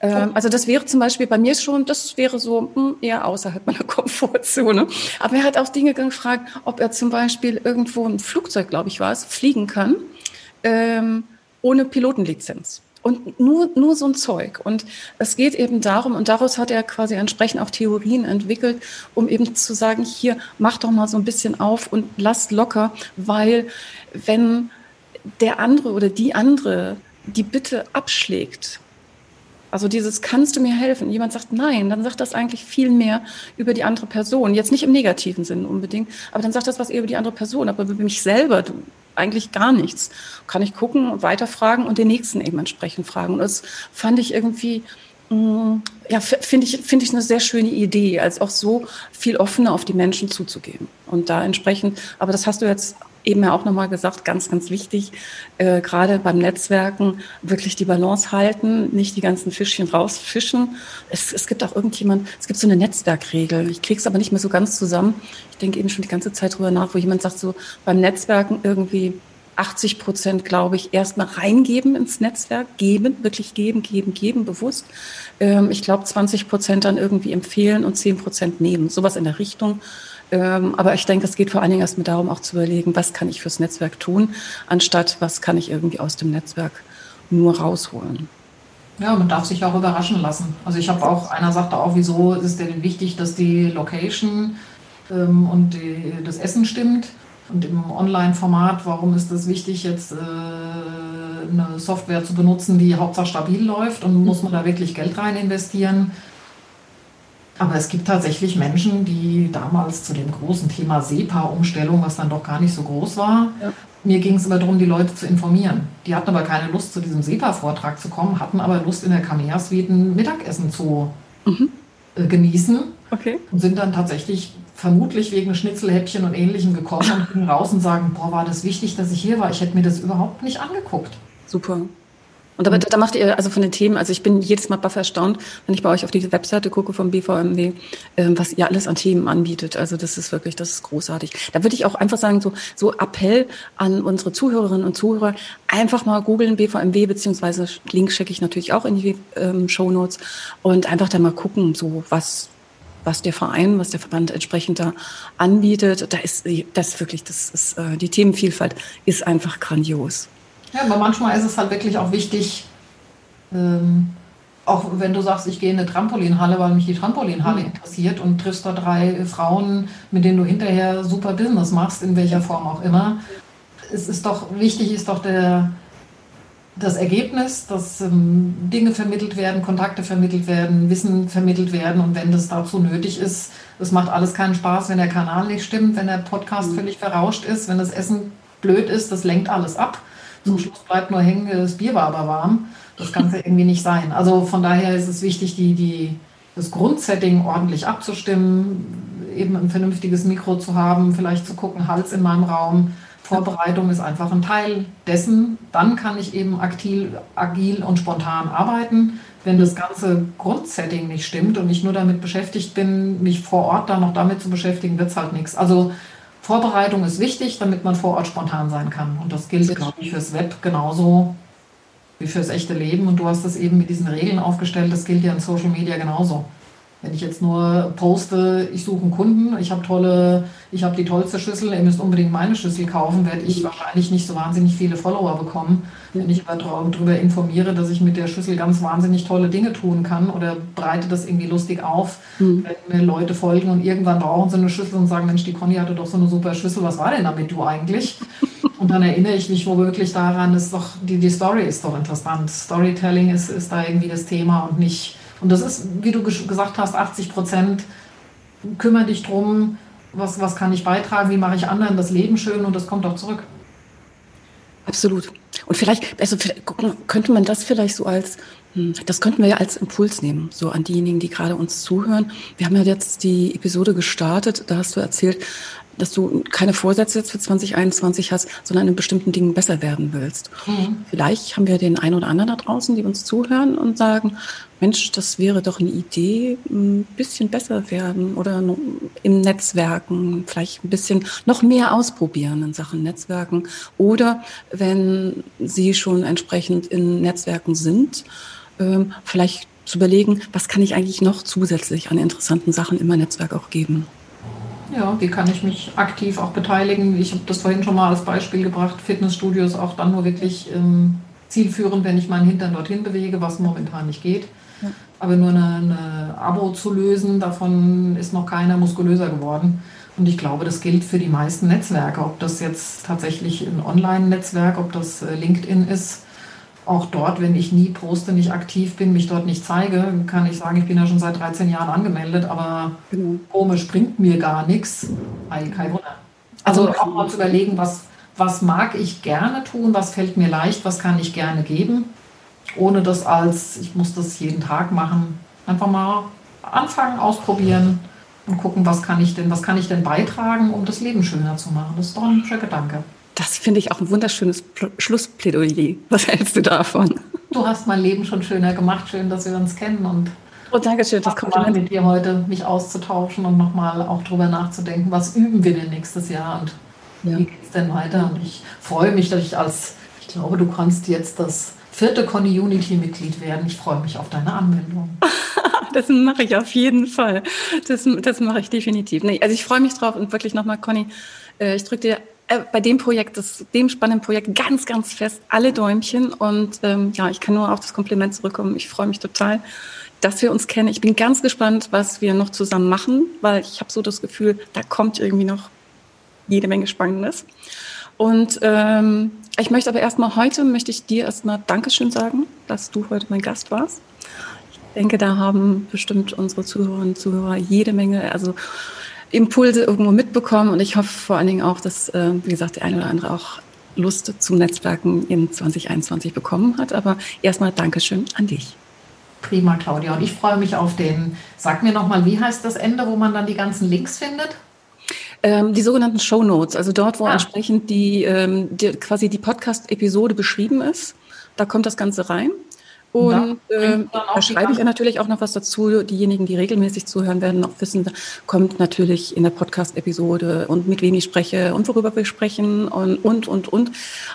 Speaker 1: Ähm, also das wäre zum Beispiel bei mir schon, das wäre so mh, hm, eher außerhalb meiner Komfortzone. Aber er hat auch Dinge gefragt, ob er zum Beispiel irgendwo ein Flugzeug, glaube ich war es, fliegen kann, ähm, ohne Pilotenlizenz. Und nur, nur so ein Zeug. Und es geht eben darum, und daraus hat er quasi entsprechend auch Theorien entwickelt, um eben zu sagen, hier, mach doch mal so ein bisschen auf und lass locker, weil wenn der andere oder die andere die Bitte abschlägt, also dieses, kannst du mir helfen? Jemand sagt nein, dann sagt das eigentlich viel mehr über die andere Person. Jetzt nicht im negativen Sinn unbedingt, aber dann sagt das was über die andere Person. Aber über mich selber, du, eigentlich gar nichts. Kann ich gucken, weiterfragen und den nächsten eben entsprechend fragen. Und das fand ich irgendwie, mm, ja, finde ich, finde ich eine sehr schöne Idee, als auch so viel offener auf die Menschen zuzugehen. Und da entsprechend, aber das hast du jetzt eben ja auch nochmal gesagt, ganz, ganz wichtig, äh, gerade beim Netzwerken wirklich die Balance halten, nicht die ganzen Fischchen rausfischen. Es, es gibt auch irgendjemand, es gibt so eine Netzwerkregel. Ich kriege es aber nicht mehr so ganz zusammen. Ich denke eben schon die ganze Zeit drüber nach, wo jemand sagt, so beim Netzwerken irgendwie 80 Prozent, glaube ich, erstmal reingeben ins Netzwerk, geben, wirklich geben, geben, geben, bewusst. Ähm, ich glaube, 20 Prozent dann irgendwie empfehlen und 10 Prozent nehmen. Sowas in der Richtung. Ähm, aber ich denke, es geht vor allen Dingen erstmal darum, auch zu überlegen, was kann ich fürs Netzwerk tun, anstatt was kann ich irgendwie aus dem Netzwerk nur rausholen.
Speaker 2: Ja, man darf sich auch überraschen lassen. Also ich habe auch, einer sagte auch, wieso ist es denn wichtig, dass die Location ähm, und die, das Essen stimmt? Und im Online-Format, warum ist es wichtig, jetzt äh, eine Software zu benutzen, die hauptsächlich stabil läuft und muss man da wirklich Geld rein investieren? Aber es gibt tatsächlich Menschen, die damals zu dem großen Thema SEPA-Umstellung, was dann doch gar nicht so groß war, ja. mir ging es immer darum, die Leute zu informieren. Die hatten aber keine Lust, zu diesem SEPA-Vortrag zu kommen, hatten aber Lust, in der Kamea Suite ein Mittagessen zu mhm. äh, genießen okay. und sind dann tatsächlich vermutlich wegen Schnitzelhäppchen und Ähnlichem gekommen und gingen raus und sagen, boah, war das wichtig, dass ich hier war. Ich hätte mir das überhaupt nicht angeguckt.
Speaker 1: Super. Und da, da macht ihr also von den Themen, also ich bin jedes Mal baff erstaunt, wenn ich bei euch auf die Webseite gucke vom BVMW, äh, was ihr alles an Themen anbietet. Also das ist wirklich, das ist großartig. Da würde ich auch einfach sagen, so, so Appell an unsere Zuhörerinnen und Zuhörer, einfach mal googeln BVMW, beziehungsweise Link schicke ich natürlich auch in die ähm, Show Notes und einfach da mal gucken, so was, was der Verein, was der Verband entsprechend da anbietet. Da ist das wirklich, das ist äh, die Themenvielfalt ist einfach grandios.
Speaker 2: Ja, aber manchmal ist es halt wirklich auch wichtig, ähm, auch wenn du sagst, ich gehe in eine Trampolinhalle, weil mich die Trampolinhalle mhm. interessiert und triffst da drei Frauen, mit denen du hinterher super Business machst, in welcher Form auch immer. Es ist doch wichtig, ist doch der, das Ergebnis, dass ähm, Dinge vermittelt werden, Kontakte vermittelt werden, Wissen vermittelt werden und wenn das dazu nötig ist, es macht alles keinen Spaß, wenn der Kanal nicht stimmt, wenn der Podcast mhm. völlig verrauscht ist, wenn das Essen blöd ist, das lenkt alles ab. Zum Schluss bleibt nur hängen, das Bier war aber warm. Das kann es irgendwie nicht sein. Also von daher ist es wichtig, die, die, das Grundsetting ordentlich abzustimmen, eben ein vernünftiges Mikro zu haben, vielleicht zu gucken, Hals in meinem Raum. Vorbereitung ist einfach ein Teil dessen. Dann kann ich eben aktiv, agil und spontan arbeiten. Wenn das ganze Grundsetting nicht stimmt und ich nur damit beschäftigt bin, mich vor Ort dann noch damit zu beschäftigen, wird es halt nichts. Also Vorbereitung ist wichtig, damit man vor Ort spontan sein kann. Und das gilt, glaube ich, fürs Web genauso wie fürs echte Leben. Und du hast das eben mit diesen Regeln aufgestellt. Das gilt ja in Social Media genauso. Wenn ich jetzt nur poste, ich suche einen Kunden, ich habe tolle, ich habe die tollste Schüssel, ihr müsst unbedingt meine Schüssel kaufen, werde ich wahrscheinlich nicht so wahnsinnig viele Follower bekommen. Wenn ich aber darüber informiere, dass ich mit der Schüssel ganz wahnsinnig tolle Dinge tun kann oder breite das irgendwie lustig auf, mhm. wenn mir Leute folgen und irgendwann brauchen sie eine Schüssel und sagen, Mensch, die Conny hatte doch so eine super Schüssel, was war denn damit du eigentlich? Und dann erinnere ich mich womöglich daran, ist doch, die, die Story ist doch interessant. Storytelling ist, ist da irgendwie das Thema und nicht und das ist, wie du gesagt hast, 80 Prozent. Kümmere dich drum, was, was kann ich beitragen, wie mache ich anderen das Leben schön und das kommt auch zurück.
Speaker 1: Absolut. Und vielleicht, also vielleicht, könnte man das vielleicht so als, hm, das könnten wir ja als Impuls nehmen, so an diejenigen, die gerade uns zuhören. Wir haben ja jetzt die Episode gestartet, da hast du erzählt, dass du keine Vorsätze jetzt für 2021 hast, sondern in bestimmten Dingen besser werden willst. Mhm. Vielleicht haben wir den einen oder anderen da draußen, die uns zuhören und sagen, Mensch, das wäre doch eine Idee, ein bisschen besser werden oder im Netzwerken, vielleicht ein bisschen noch mehr ausprobieren in Sachen Netzwerken. Oder wenn Sie schon entsprechend in Netzwerken sind, ähm, vielleicht zu überlegen, was kann ich eigentlich noch zusätzlich an interessanten Sachen im Netzwerk auch geben.
Speaker 2: Ja, wie kann ich mich aktiv auch beteiligen? Ich habe das vorhin schon mal als Beispiel gebracht. Fitnessstudios auch dann nur wirklich ähm, zielführend, wenn ich meinen Hintern dorthin bewege, was momentan nicht geht. Ja. Aber nur eine Abo zu lösen, davon ist noch keiner muskulöser geworden. Und ich glaube, das gilt für die meisten Netzwerke. Ob das jetzt tatsächlich ein Online-Netzwerk, ob das äh, LinkedIn ist, auch dort, wenn ich nie poste, nicht aktiv bin, mich dort nicht zeige, kann ich sagen, ich bin ja schon seit 13 Jahren angemeldet, aber genau. komisch bringt mir gar nichts. Kein Wunder. Also auch mal zu überlegen, was, was mag ich gerne tun, was fällt mir leicht, was kann ich gerne geben, ohne das als, ich muss das jeden Tag machen. Einfach mal anfangen, ausprobieren und gucken, was kann ich denn, was kann ich denn beitragen, um das Leben schöner zu machen. Das ist doch ein schöner Gedanke.
Speaker 1: Das finde ich auch ein wunderschönes Pl Schlussplädoyer. Was hältst du davon?
Speaker 2: Du hast mein Leben schon schöner gemacht. Schön, dass wir uns kennen und
Speaker 1: Oh, danke schön.
Speaker 2: Das kommt mit dir heute, mich auszutauschen und nochmal auch drüber nachzudenken, was üben wir denn nächstes Jahr und ja. wie geht es denn weiter? Und ich freue mich, dass ich als, ich glaube, du kannst jetzt das vierte Conny Unity-Mitglied werden. Ich freue mich auf deine Anmeldung.
Speaker 1: das mache ich auf jeden Fall. Das, das mache ich definitiv. Nee, also ich freue mich drauf und wirklich nochmal, Conny, äh, ich drücke dir äh, bei dem Projekt, das, dem spannenden Projekt ganz, ganz fest alle Däumchen. Und ähm, ja, ich kann nur auf das Kompliment zurückkommen. Ich freue mich total, dass wir uns kennen. Ich bin ganz gespannt, was wir noch zusammen machen, weil ich habe so das Gefühl, da kommt irgendwie noch jede Menge Spannendes. Und ähm, ich möchte aber erstmal heute, möchte ich dir erstmal Dankeschön sagen, dass du heute mein Gast warst. Ich denke, da haben bestimmt unsere Zuhörerinnen und Zuhörer jede Menge, also Impulse irgendwo mitbekommen. Und ich hoffe vor allen Dingen auch, dass, äh, wie gesagt, der eine oder andere auch Lust zum Netzwerken in 2021 bekommen hat. Aber erstmal Dankeschön an dich.
Speaker 2: Prima, Claudia. Und ich freue mich auf den, sag mir nochmal, wie heißt das Ende, wo man dann die ganzen Links findet?
Speaker 1: Ähm, die sogenannten Show Notes, also dort, wo ah. entsprechend die, ähm, die quasi die Podcast-Episode beschrieben ist. Da kommt das Ganze rein. Und äh, da schreibe ich ja natürlich auch noch was dazu. Diejenigen, die regelmäßig zuhören, werden noch wissen, da kommt natürlich in der Podcast-Episode und mit wem ich spreche und worüber wir sprechen und, und, und, und.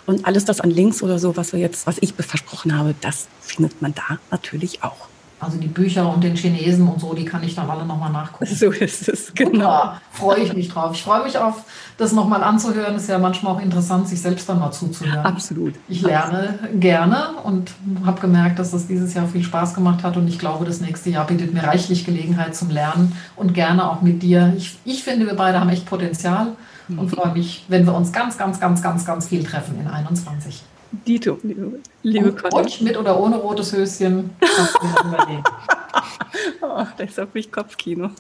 Speaker 1: Und alles das an Links oder so, was wir jetzt, was ich versprochen habe, das findet man da natürlich auch.
Speaker 2: Also die Bücher und den Chinesen und so, die kann ich dann alle nochmal nachgucken.
Speaker 1: So ist es, genau.
Speaker 2: Freue ich mich drauf. Ich freue mich auf, das nochmal anzuhören. Ist ja manchmal auch interessant, sich selbst dann mal zuzuhören.
Speaker 1: Absolut.
Speaker 2: Ich lerne gerne und habe gemerkt, dass das dieses Jahr viel Spaß gemacht hat. Und ich glaube, das nächste Jahr bietet mir reichlich Gelegenheit zum Lernen und gerne auch mit dir. Ich, ich finde, wir beide haben echt Potenzial und freue mich, wenn wir uns ganz, ganz, ganz, ganz, ganz viel treffen in 21.
Speaker 1: Dito, liebe, liebe
Speaker 2: Rutsch mit oder ohne rotes Höschen.
Speaker 1: oh, das ist auf mich Kopfkino.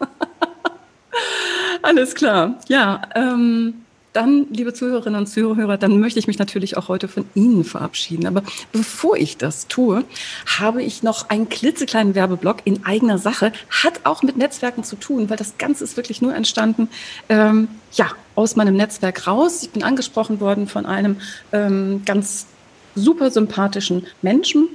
Speaker 1: Alles klar. Ja, ähm, dann, liebe Zuhörerinnen und Zuhörer, dann möchte ich mich natürlich auch heute von Ihnen verabschieden. Aber bevor ich das tue, habe ich noch einen klitzekleinen Werbeblock in eigener Sache. Hat auch mit Netzwerken zu tun, weil das Ganze ist wirklich nur entstanden, ähm, ja, aus meinem Netzwerk raus. Ich bin angesprochen worden von einem ähm, ganz super sympathischen Menschen,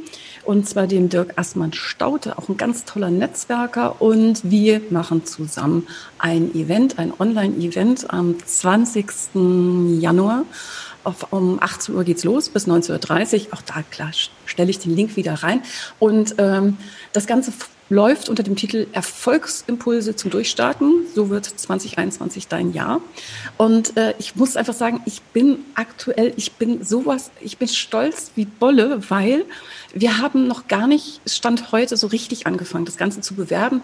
Speaker 1: und zwar dem Dirk Assmann Staute, auch ein ganz toller Netzwerker. Und wir machen zusammen ein Event, ein Online-Event am 20. Januar. Auf, um 18 Uhr geht's los bis 19.30 Uhr. Auch da, klar, stelle ich den Link wieder rein. Und ähm, das Ganze läuft unter dem Titel Erfolgsimpulse zum Durchstarten. So wird 2021 dein Jahr. Und äh, ich muss einfach sagen, ich bin aktuell, ich bin sowas, ich bin stolz wie Bolle, weil wir haben noch gar nicht, Stand heute, so richtig angefangen, das Ganze zu bewerben.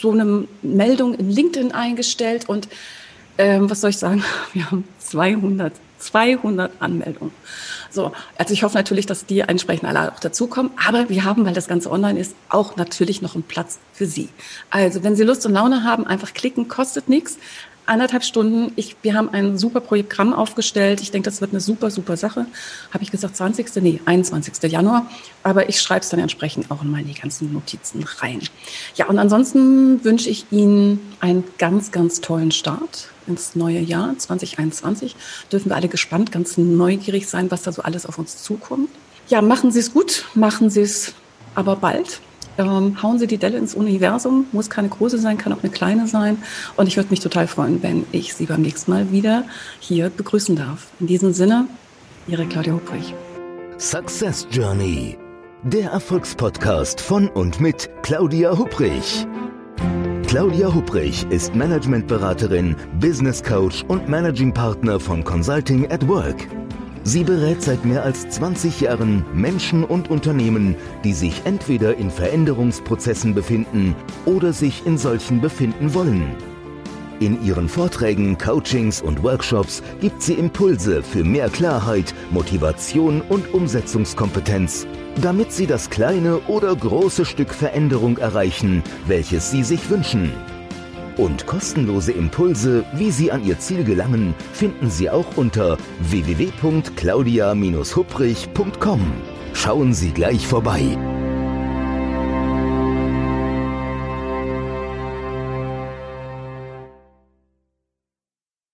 Speaker 1: So eine Meldung in LinkedIn eingestellt und ähm, was soll ich sagen? Wir haben 200 200 Anmeldungen. So, also ich hoffe natürlich, dass die entsprechend alle auch dazukommen. Aber wir haben, weil das Ganze online ist, auch natürlich noch einen Platz für Sie. Also wenn Sie Lust und Laune haben, einfach klicken, kostet nichts anderthalb Stunden. Ich, wir haben ein super Programm aufgestellt. Ich denke, das wird eine super, super Sache. Habe ich gesagt, 20. Nee, 21. Januar. Aber ich schreibe es dann entsprechend auch in meine ganzen Notizen rein. Ja, und ansonsten wünsche ich Ihnen einen ganz, ganz tollen Start ins neue Jahr 2021. Dürfen wir alle gespannt, ganz neugierig sein, was da so alles auf uns zukommt. Ja, machen Sie es gut, machen Sie es aber bald. Ähm, hauen Sie die Delle ins Universum, muss keine große sein, kann auch eine kleine sein. Und ich würde mich total freuen, wenn ich Sie beim nächsten Mal wieder hier begrüßen darf. In diesem Sinne, Ihre Claudia Hubrich.
Speaker 3: Success Journey, der Erfolgspodcast von und mit Claudia Hubrich. Claudia Hubrich ist Managementberaterin, Business Coach und Managing Partner von Consulting at Work. Sie berät seit mehr als 20 Jahren Menschen und Unternehmen, die sich entweder in Veränderungsprozessen befinden oder sich in solchen befinden wollen. In ihren Vorträgen, Coachings und Workshops gibt sie Impulse für mehr Klarheit, Motivation und Umsetzungskompetenz, damit sie das kleine oder große Stück Veränderung erreichen, welches sie sich wünschen. Und kostenlose Impulse, wie Sie an Ihr Ziel gelangen, finden Sie auch unter www.claudia-hupprich.com. Schauen Sie gleich vorbei.